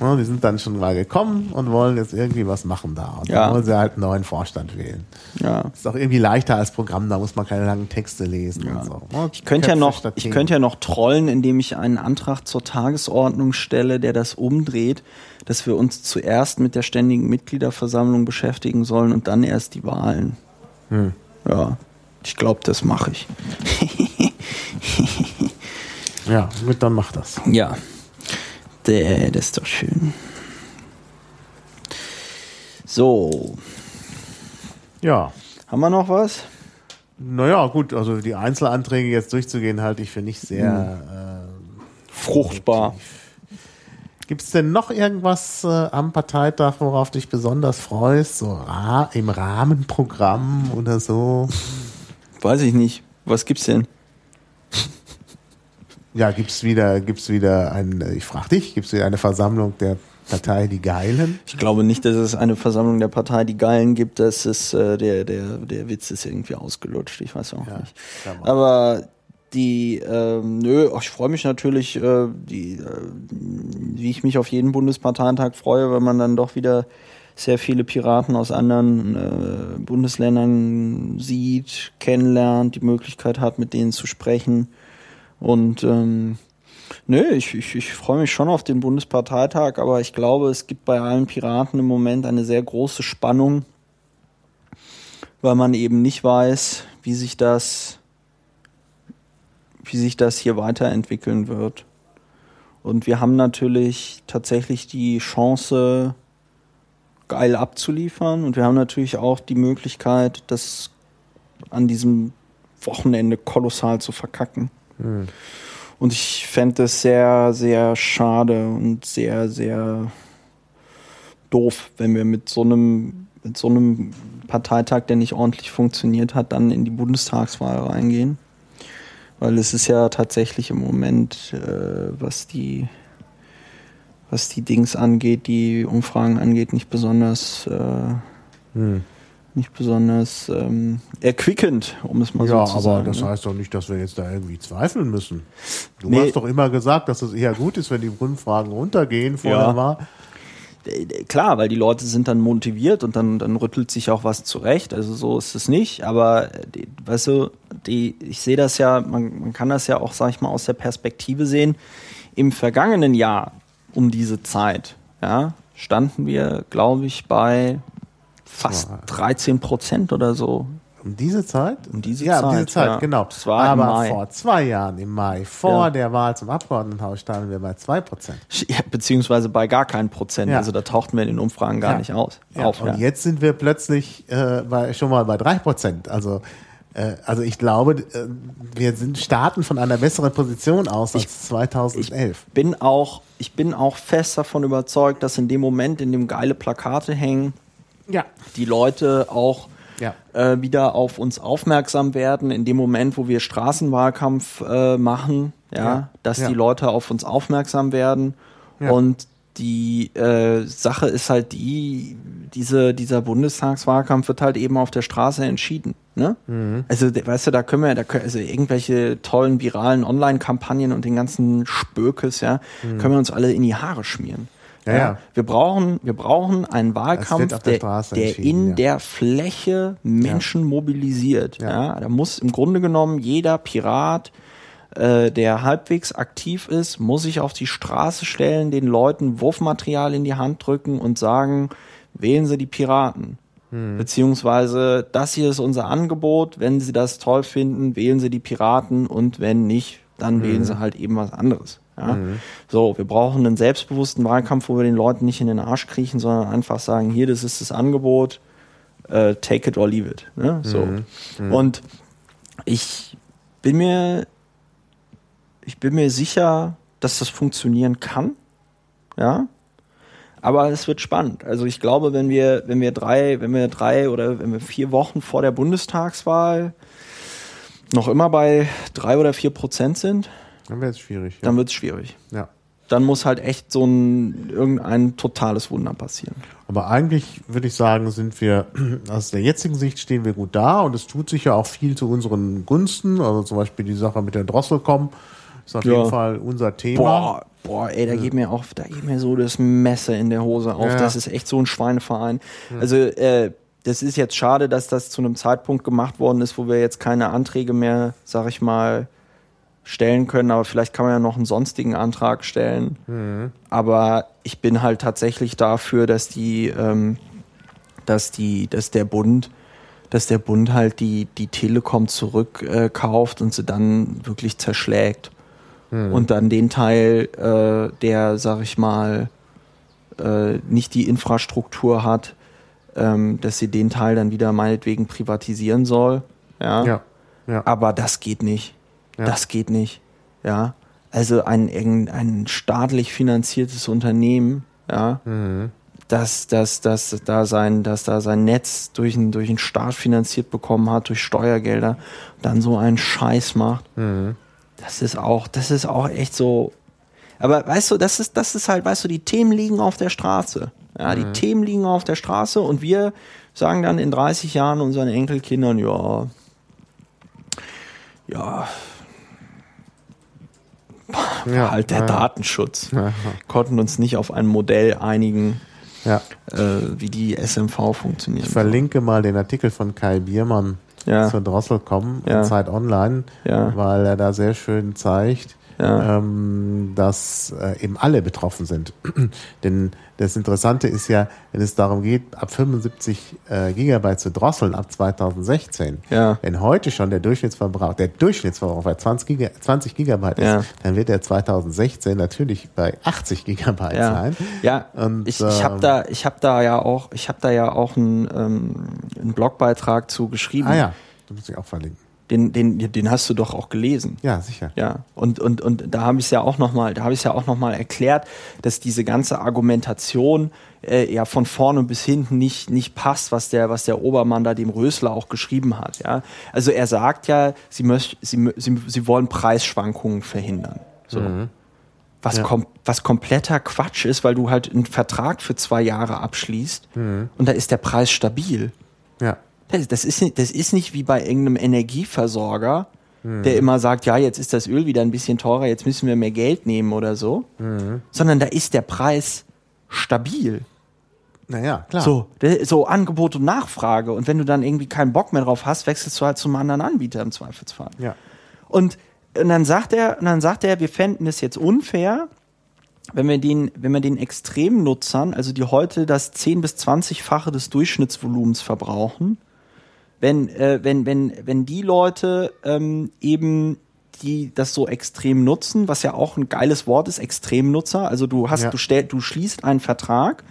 Ja, die sind dann schon mal gekommen und wollen jetzt irgendwie was machen da. Und Ja. dann wollen sie halt einen neuen Vorstand wählen. Ja. Ist auch irgendwie leichter als Programm, da muss man keine langen Texte lesen Ja. und so. Ja, Ich könnte ja noch, ich könnte ja noch trollen, indem ich einen Antrag zur Tagesordnung stelle, der das umdreht, dass wir uns zuerst mit der ständigen Mitgliederversammlung beschäftigen sollen und dann erst die Wahlen. Hm. Ja, ich glaube, das mache ich. Ja, gut, dann mach das. Ja, der, das ist doch schön. So, Ja. haben wir noch was? Naja, gut, also die Einzelanträge jetzt durchzugehen, halte ich für nicht sehr. Fruchtbar. Äh, Gibt es denn noch irgendwas äh, am Parteitag, worauf du dich besonders freust? So ra im Rahmenprogramm oder so? Weiß ich nicht. Was gibt's denn? Ja, gibt's wieder, gibt's wieder ein, ich frage dich, gibt's wieder eine Versammlung der Partei Die Geilen? Ich glaube nicht, dass es eine Versammlung der Partei Die Geilen gibt. Das ist äh, der, der, der Witz ist irgendwie ausgelutscht. Ich weiß auch Ja, nicht. Aber die, ähm, nö, ich freue mich natürlich, äh, die, äh, wie ich mich auf jeden Bundesparteitag freue, weil man dann doch wieder sehr viele Piraten aus anderen äh, Bundesländern sieht, kennenlernt, die Möglichkeit hat, mit denen zu sprechen. Und ähm, nö, ich, ich, ich freue mich schon auf den Bundesparteitag, aber ich glaube, es gibt bei allen Piraten im Moment eine sehr große Spannung, weil man eben nicht weiß, wie sich das, wie sich das hier weiterentwickeln wird. Und wir haben natürlich tatsächlich die Chance, geil abzuliefern. Und wir haben natürlich auch die Möglichkeit, das an diesem Wochenende kolossal zu verkacken. Und ich fände es sehr, sehr schade und sehr, sehr doof, wenn wir mit so einem, mit so einem Parteitag, der nicht ordentlich funktioniert hat, dann in die Bundestagswahl reingehen. Weil es ist ja tatsächlich im Moment, äh, was die was die Dings angeht, die Umfragen angeht, nicht besonders äh, Hm. Nicht besonders ähm, erquickend, um es mal Ja, so zu aber sagen. das ne? heißt doch nicht, dass wir jetzt da irgendwie zweifeln müssen. Du Nee. hast doch immer gesagt, dass es eher gut ist, wenn die Grundfragen runtergehen vor Ja. Äh, Klar, weil die Leute sind dann motiviert und dann, dann rüttelt sich auch was zurecht. Also so ist es nicht. Aber äh, die, weißt du, die, ich sehe das ja, man, man kann das ja auch, sag ich mal, aus der Perspektive sehen. Im vergangenen Jahr um diese Zeit, ja, standen wir, glaube ich, bei fast 13 Prozent oder so. Um diese Zeit? Um diese ja, um diese Zeit, Zeit, ja. genau. Das war im Aber Mai. vor zwei Jahren, im Mai, vor Ja. der Wahl zum Abgeordnetenhaus, standen wir bei zwei Prozent. Ja, beziehungsweise bei gar keinen Prozent. Also da tauchten wir in den Umfragen gar nicht aus. Auf. und jetzt sind wir plötzlich äh, bei, schon mal bei drei Prozent. Also, äh, also ich glaube, äh, wir sind starten von einer besseren Position aus als 2011. bin auch, ich bin auch fest davon überzeugt, dass in dem Moment, in dem geile Plakate hängen, ja. die Leute auch Ja. äh, wieder auf uns aufmerksam werden. In dem Moment, wo wir Straßenwahlkampf äh, machen, ja, Ja. dass die Leute auf uns aufmerksam werden. Und die äh, Sache ist halt die, diese, dieser Bundestagswahlkampf wird halt eben auf der Straße entschieden. Ne? Mhm. Also, weißt du, da können wir, da können, also irgendwelche tollen viralen Online-Kampagnen und den ganzen Spökes, ja, können wir uns alle in die Haare schmieren. Ja, ja. Wir brauchen, wir brauchen einen Wahlkampf, der der, der in ja. der Fläche Menschen mobilisiert. Ja. Da muss im Grunde genommen jeder Pirat, äh, der halbwegs aktiv ist, muss sich auf die Straße stellen, den Leuten Wurfmaterial in die Hand drücken und sagen, wählen Sie die Piraten. Hm. Beziehungsweise, das hier ist unser Angebot. Wenn Sie das toll finden, wählen Sie die Piraten und wenn nicht, dann wählen Hm. Sie halt eben was anderes. Ja? So, wir brauchen einen selbstbewussten Wahlkampf, wo wir den Leuten nicht in den Arsch kriechen, sondern einfach sagen, hier, das ist das Angebot, äh, take it or leave it. Ne? So. Und ich bin mir, ich bin mir sicher, dass das funktionieren kann. Ja. Aber es wird spannend. Also ich glaube, wenn wir, wenn wir drei, wenn wir drei oder wenn wir vier Wochen vor der Bundestagswahl noch immer bei drei oder vier Prozent sind, Dann wäre es schwierig. Ja. dann wird es schwierig. ja. Dann muss halt echt so ein irgendein totales Wunder passieren. Aber eigentlich würde ich sagen, sind wir aus der jetzigen Sicht stehen wir gut da und es tut sich ja auch viel zu unseren Gunsten. Also zum Beispiel die Sache mit der Drosselcom ist auf Ja. jeden Fall unser Thema. Boah, boah, ey, da geht mir auch, da geht mir so das Messer in der Hose auf. Ja. Das ist echt so ein Schweineverein. Also, äh, das ist jetzt schade, dass das zu einem Zeitpunkt gemacht worden ist, wo wir jetzt keine Anträge mehr, sag ich mal, stellen können, aber vielleicht kann man ja noch einen sonstigen Antrag stellen. Aber ich bin halt tatsächlich dafür, dass die, ähm, dass die, dass der Bund, dass der Bund halt die, die Telekom zurückkauft äh, und sie dann wirklich zerschlägt. Und dann den Teil, äh, der, sag ich mal, äh, nicht die Infrastruktur hat, ähm, dass sie den Teil dann wieder meinetwegen privatisieren soll. Ja. Ja. Ja. Aber das geht nicht. Ja. Das geht nicht. Ja. Also ein, irgendein staatlich finanziertes Unternehmen, ja, Mhm. das, das, das, da sein, das da sein Netz durch einen, durch Staat finanziert bekommen hat, durch Steuergelder, dann so einen Scheiß macht. Mhm. Das ist auch, das ist auch echt so. Aber weißt du, das ist, das ist halt, weißt du, die Themen liegen auf der Straße. Ja, die Themen liegen auf der Straße und wir sagen dann in 30 Jahren unseren Enkelkindern, ja, ja, Ja. halt der ja. Datenschutz. Ja. Konnten uns nicht auf ein Modell einigen, äh, wie die SMV funktioniert. Ich verlinke mal den Artikel von Kai Biermann zur Drosselcom Ja. in Zeit Online, weil er da sehr schön zeigt, Ja. ähm, dass äh, eben alle betroffen sind. Denn das Interessante ist ja, wenn es darum geht, ab 75 äh, Gigabyte zu drosseln ab 2016, Ja. wenn heute schon der Durchschnittsverbrauch, der Durchschnittsverbrauch bei 20, Giga, 20 Gigabyte Ja. ist, dann wird er 2016 natürlich bei 80 Gigabyte ja. sein. Ja, Und, ich, ich habe ähm, da, ich habe da ja auch, ich habe da ja auch einen, ähm, einen Blogbeitrag zu geschrieben. Ah ja, du musst ich auch verlinken. Den, den, den hast du doch auch gelesen. Ja, sicher. Ja, und, und, und da habe ich es ja auch nochmal, da habe ich ja auch noch mal erklärt, dass diese ganze Argumentation äh, ja von vorne bis hinten nicht, nicht passt, was der, was der Obermann da dem Rösler auch geschrieben hat. Ja? Also er sagt ja, sie, möcht, sie, sie, sie wollen Preisschwankungen verhindern. So. Was, Ja. kom was kompletter Quatsch ist, weil du halt einen Vertrag für zwei Jahre abschließt und da ist der Preis stabil. Ja. Das, ist, nicht- das ist nicht wie bei irgendeinem Energieversorger, der immer sagt, ja, jetzt ist das Öl wieder ein bisschen teurer, jetzt müssen wir mehr Geld nehmen oder so, sondern da ist der Preis stabil. Naja, klar. So, so Angebot und Nachfrage. Und wenn du dann irgendwie keinen Bock mehr drauf hast, wechselst du halt zum anderen Anbieter im Zweifelsfall. Ja. Und, und dann sagt er, und dann sagt er, wir fänden es jetzt unfair, wenn wir den, wenn wir den Extremnutzern, also die heute das 10 bis 20-fache des Durchschnittsvolumens verbrauchen, wenn, äh, wenn, wenn, wenn die Leute ähm, eben die das so extrem nutzen, was ja auch ein geiles Wort ist, Extremnutzer. Also du hast, Ja. du stell, du schließt einen Vertrag,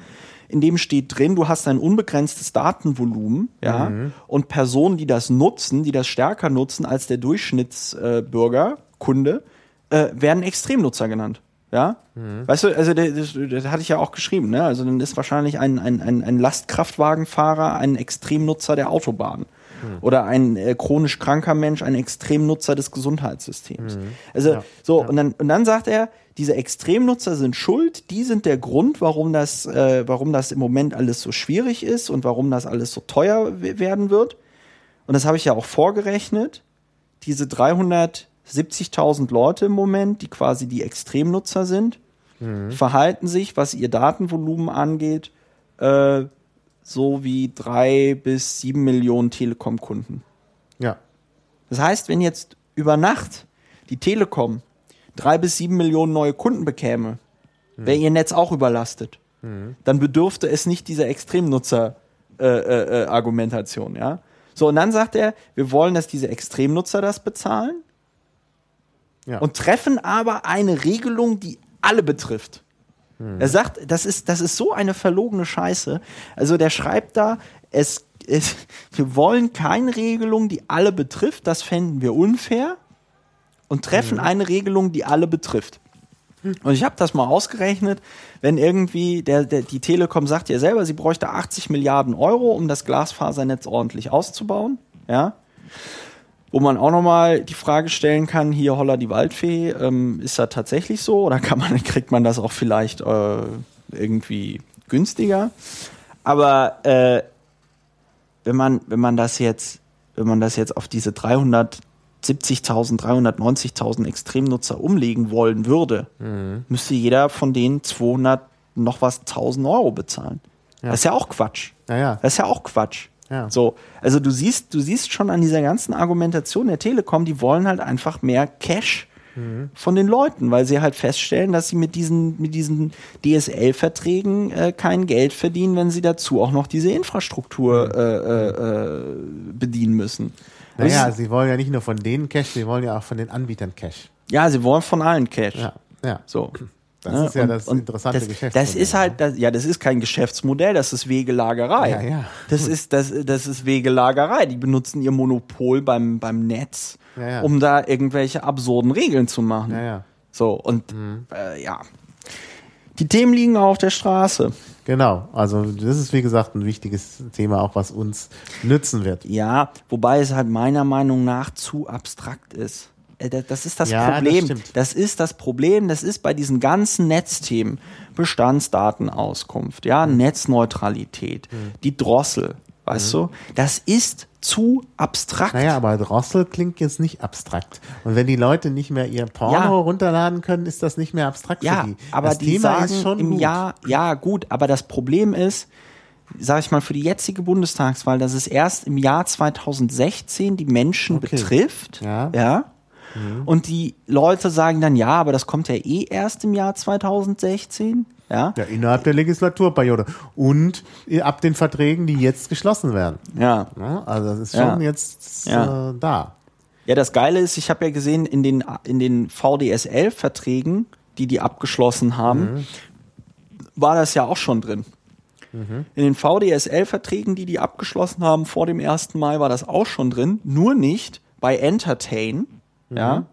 in dem steht drin, du hast ein unbegrenztes Datenvolumen, ja, und Personen, die das nutzen, die das stärker nutzen als der Durchschnittsbürger, äh, Kunde, äh, werden Extremnutzer genannt. Ja? Weißt du, also das, das hatte ich ja auch geschrieben, ne? Also dann ist wahrscheinlich ein, ein, ein, ein Lastkraftwagenfahrer ein Extremnutzer der Autobahn. Oder ein äh, chronisch kranker Mensch ein Extremnutzer des Gesundheitssystems. Also Ja. so, und dann, und dann sagt er, diese Extremnutzer sind schuld, die sind der Grund, warum das, äh, warum das im Moment alles so schwierig ist und warum das alles so teuer we- werden wird. Und das habe ich ja auch vorgerechnet. Diese 370.000 Leute im Moment, die quasi die Extremnutzer sind, verhalten sich, was ihr Datenvolumen angeht, äh, so wie drei bis sieben Millionen Telekom-Kunden. Ja. Das heißt, wenn jetzt über Nacht die Telekom drei bis sieben Millionen neue Kunden bekäme, wäre ihr Netz auch überlastet. Dann bedürfte es nicht dieser Extremnutzer-Argumentation, ja. So, und dann sagt er, wir wollen, dass diese Extremnutzer das bezahlen Ja. und treffen aber eine Regelung, die alle betrifft. Er sagt, das ist, das ist so eine verlogene Scheiße. Also der schreibt da, es, es, wir wollen keine Regelung, die alle betrifft, das fänden wir unfair und treffen eine Regelung, die alle betrifft. Und ich habe das mal ausgerechnet, wenn irgendwie der, der, die Telekom sagt ja selber, sie bräuchte 80 Milliarden Euro, um das Glasfasernetz ordentlich auszubauen, ja. Wo man auch nochmal die Frage stellen kann, hier Holla die Waldfee, ähm, ist das tatsächlich so oder kann man, kriegt man das auch vielleicht äh, irgendwie günstiger? Aber äh, wenn man, wenn man das jetzt, wenn man das jetzt auf diese 370.000, 390.000 Extremnutzer umlegen wollen würde, müsste jeder von denen 200 noch was 1000 Euro bezahlen. Das ist ja auch Quatsch. Ja, ja. Das ist ja auch Quatsch. Ja. So, also du siehst, du siehst schon an dieser ganzen Argumentation der Telekom, die wollen halt einfach mehr Cash von den Leuten, weil sie halt feststellen, dass sie mit diesen, mit diesen DSL-Verträgen äh, kein Geld verdienen, wenn sie dazu auch noch diese Infrastruktur äh, äh, äh, bedienen müssen. Naja, ist- sie wollen ja nicht nur von denen Cash, sie wollen ja auch von den Anbietern Cash. ja, sie wollen von allen Cash. Ja, ja. So. Das Ne? ist ja Und- das interessante das, Geschäftsmodell. Das ist halt, das, ja, das ist kein Geschäftsmodell, das ist Wegelagerei. Ja, ja. Das ist, das, das ist Wegelagerei. Die benutzen ihr Monopol beim, beim Netz, Ja, ja. um da irgendwelche absurden Regeln zu machen. Ja. So, und äh, ja. Die Themen liegen auf der Straße. Genau, also das ist wie gesagt ein wichtiges Thema, auch was uns nützen wird. Ja, wobei es halt meiner Meinung nach zu abstrakt ist. Äh, da- Das ist das Ja, das Problem. stimmt. Das, ist das Problem. Das ist bei diesen ganzen Netzthemen Bestandsdatenauskunft, ja, Mhm. Netzneutralität, die Drossel, weißt du, das ist zu abstrakt. Naja, aber Drossel klingt jetzt nicht abstrakt. Und wenn die Leute nicht mehr ihr Porno Ja. runterladen können, ist das nicht mehr abstrakt Ja, für die. aber das die Thema sagen ist schon im gut. Jahr, ja gut, aber das Problem ist, sage ich mal, für die jetzige Bundestagswahl, dass es erst im Jahr 2016 die Menschen Okay. betrifft. Ja. ja. Und die Leute sagen dann, ja, aber das kommt ja eh erst im Jahr 2016. Ja. Ja, innerhalb der Legislaturperiode. Und ab den Verträgen, die jetzt geschlossen werden. Ja. Ja, also das ist Ja. schon jetzt Ja. äh, da. Ja, das Geile ist, ich habe ja gesehen, in den, in den VDSL-Verträgen, die die abgeschlossen haben, war das ja auch schon drin. In den VDSL-Verträgen, die die abgeschlossen haben vor dem 1. Mai, war das auch schon drin. Nur nicht bei Entertain. Ja.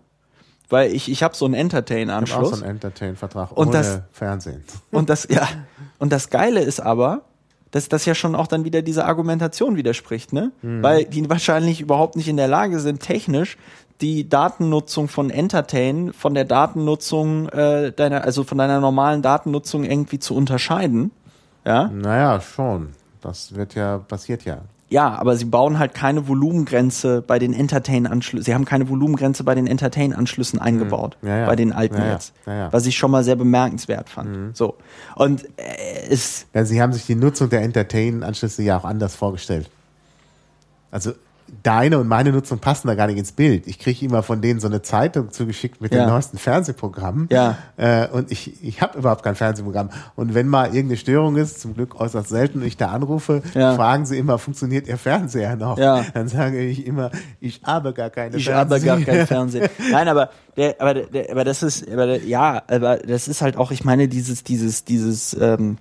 Weil ich, ich habe so einen Auch Entertain-Anschluss. so ein Entertain-Vertrag Und ohne das- Fernsehen. Und das, ja, und das Geile ist aber, dass das ja schon auch dann wieder dieser Argumentation widerspricht, ne? Weil die wahrscheinlich überhaupt nicht in der Lage sind, technisch die Datennutzung von Entertain von der Datennutzung äh, deiner, also von deiner normalen Datennutzung irgendwie zu unterscheiden. Ja? Naja, schon. Das wird ja, passiert ja. Ja, aber sie bauen halt keine Volumengrenze bei den Entertain-Anschlüssen. Sie haben keine Volumengrenze bei den Entertain-Anschlüssen eingebaut. Ja, ja. Bei den alten Ja, jetzt. Was ich schon mal sehr bemerkenswert fand. So. Und äh, es, Ja, sie haben sich die Nutzung der Entertain-Anschlüsse ja auch anders vorgestellt. Also deine und meine Nutzung passen da gar nicht ins Bild. Ich kriege immer von denen so eine Zeitung zugeschickt mit Ja. den neuesten Fernsehprogrammen. Ja. Äh, und ich, ich habe überhaupt kein Fernsehprogramm. Und wenn mal irgendeine Störung ist, zum Glück äußerst selten, und ich da anrufe, Ja. fragen sie immer, funktioniert Ihr Fernseher noch? Ja. Dann sage ich immer, ich habe gar keine Ich habe gar kein Fernsehen. Nein, aber der, aber der, aber das ist, aber der, ja, aber das ist halt auch, ich meine, dieses, dieses, dieses, ähm,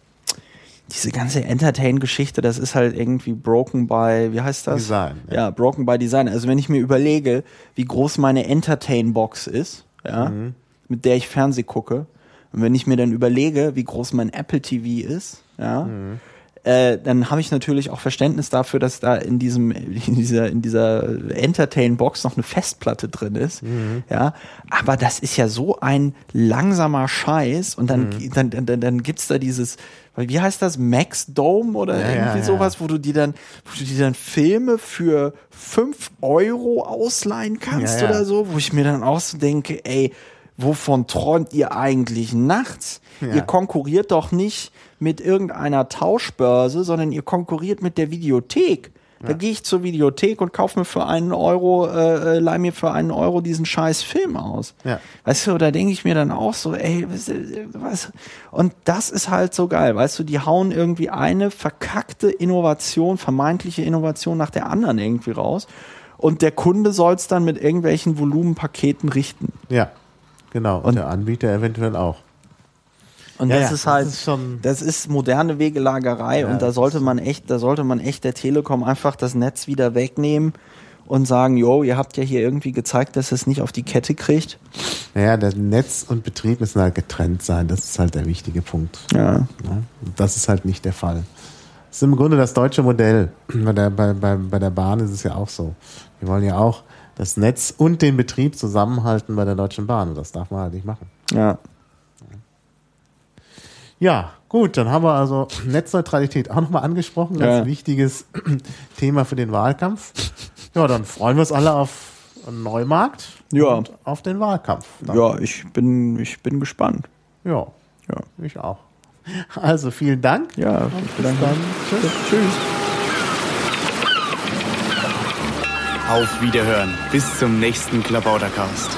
diese ganze Entertain-Geschichte, das ist halt irgendwie broken by, wie heißt das? Design, Ja. ja. broken by Design. Also wenn ich mir überlege, wie groß meine Entertain-Box ist, ja, Mhm. mit der ich Fernseh gucke, und wenn ich mir dann überlege, wie groß mein Apple TV ist, ja, Mhm. Äh, dann habe ich natürlich auch Verständnis dafür, dass da in diesem in dieser in dieser Entertain Box noch eine Festplatte drin ist. Mhm. Ja, aber das ist ja so ein langsamer Scheiß und dann Mhm. dann, dann, dann, gibt's da dieses wie heißt das Max Dome oder Ja, irgendwie ja. sowas, wo du die dann wo du dir dann Filme für fünf Euro ausleihen kannst Ja, oder so, wo ich mir dann auch so denke, ey, wovon träumt ihr eigentlich nachts? Ihr konkurriert doch nicht mit irgendeiner Tauschbörse, sondern ihr konkurriert mit der Videothek. Da gehe ich zur Videothek und kaufe mir für einen Euro, äh, äh, leih mir für einen Euro diesen scheiß Film aus. Ja. Weißt du, da denke ich mir dann auch so, ey, was, was? Und das ist halt so geil, weißt du, die hauen irgendwie eine verkackte Innovation, vermeintliche Innovation nach der anderen irgendwie raus. Und der Kunde soll es dann mit irgendwelchen Volumenpaketen richten. Ja, genau. Und, Und- der Anbieter eventuell auch. Und Ja, das ist das halt, ist schon- das ist moderne Wegelagerei Ja, und da das sollte ist- man echt, da sollte man echt der Telekom einfach das Netz wieder wegnehmen und sagen, jo, ihr habt ja hier irgendwie gezeigt, dass es nicht auf die Kette kriegt. Naja, das Netz und Betrieb müssen halt getrennt sein. Das ist halt der wichtige Punkt. Ja. Ja, Das ist halt nicht der Fall. Das ist im Grunde das deutsche Modell. Bei der, bei, bei, bei der Bahn ist es ja auch so. Wir wollen ja auch das Netz und den Betrieb zusammenhalten bei der Deutschen Bahn. Und das darf man halt nicht machen. Ja. Ja, gut, dann haben wir also Netzneutralität auch nochmal angesprochen. Ganz Ja. wichtiges Thema für den Wahlkampf. Ja, dann freuen wir uns alle auf einen Neumarkt Ja. und auf den Wahlkampf. Dann. Ja, ich bin, ich bin gespannt. ja, Ja. ich auch. Also vielen Dank. Ja, ich Bis bedanke dann. mich. Tschüss. Tschüss. Auf Wiederhören. Bis zum nächsten Klabautercast.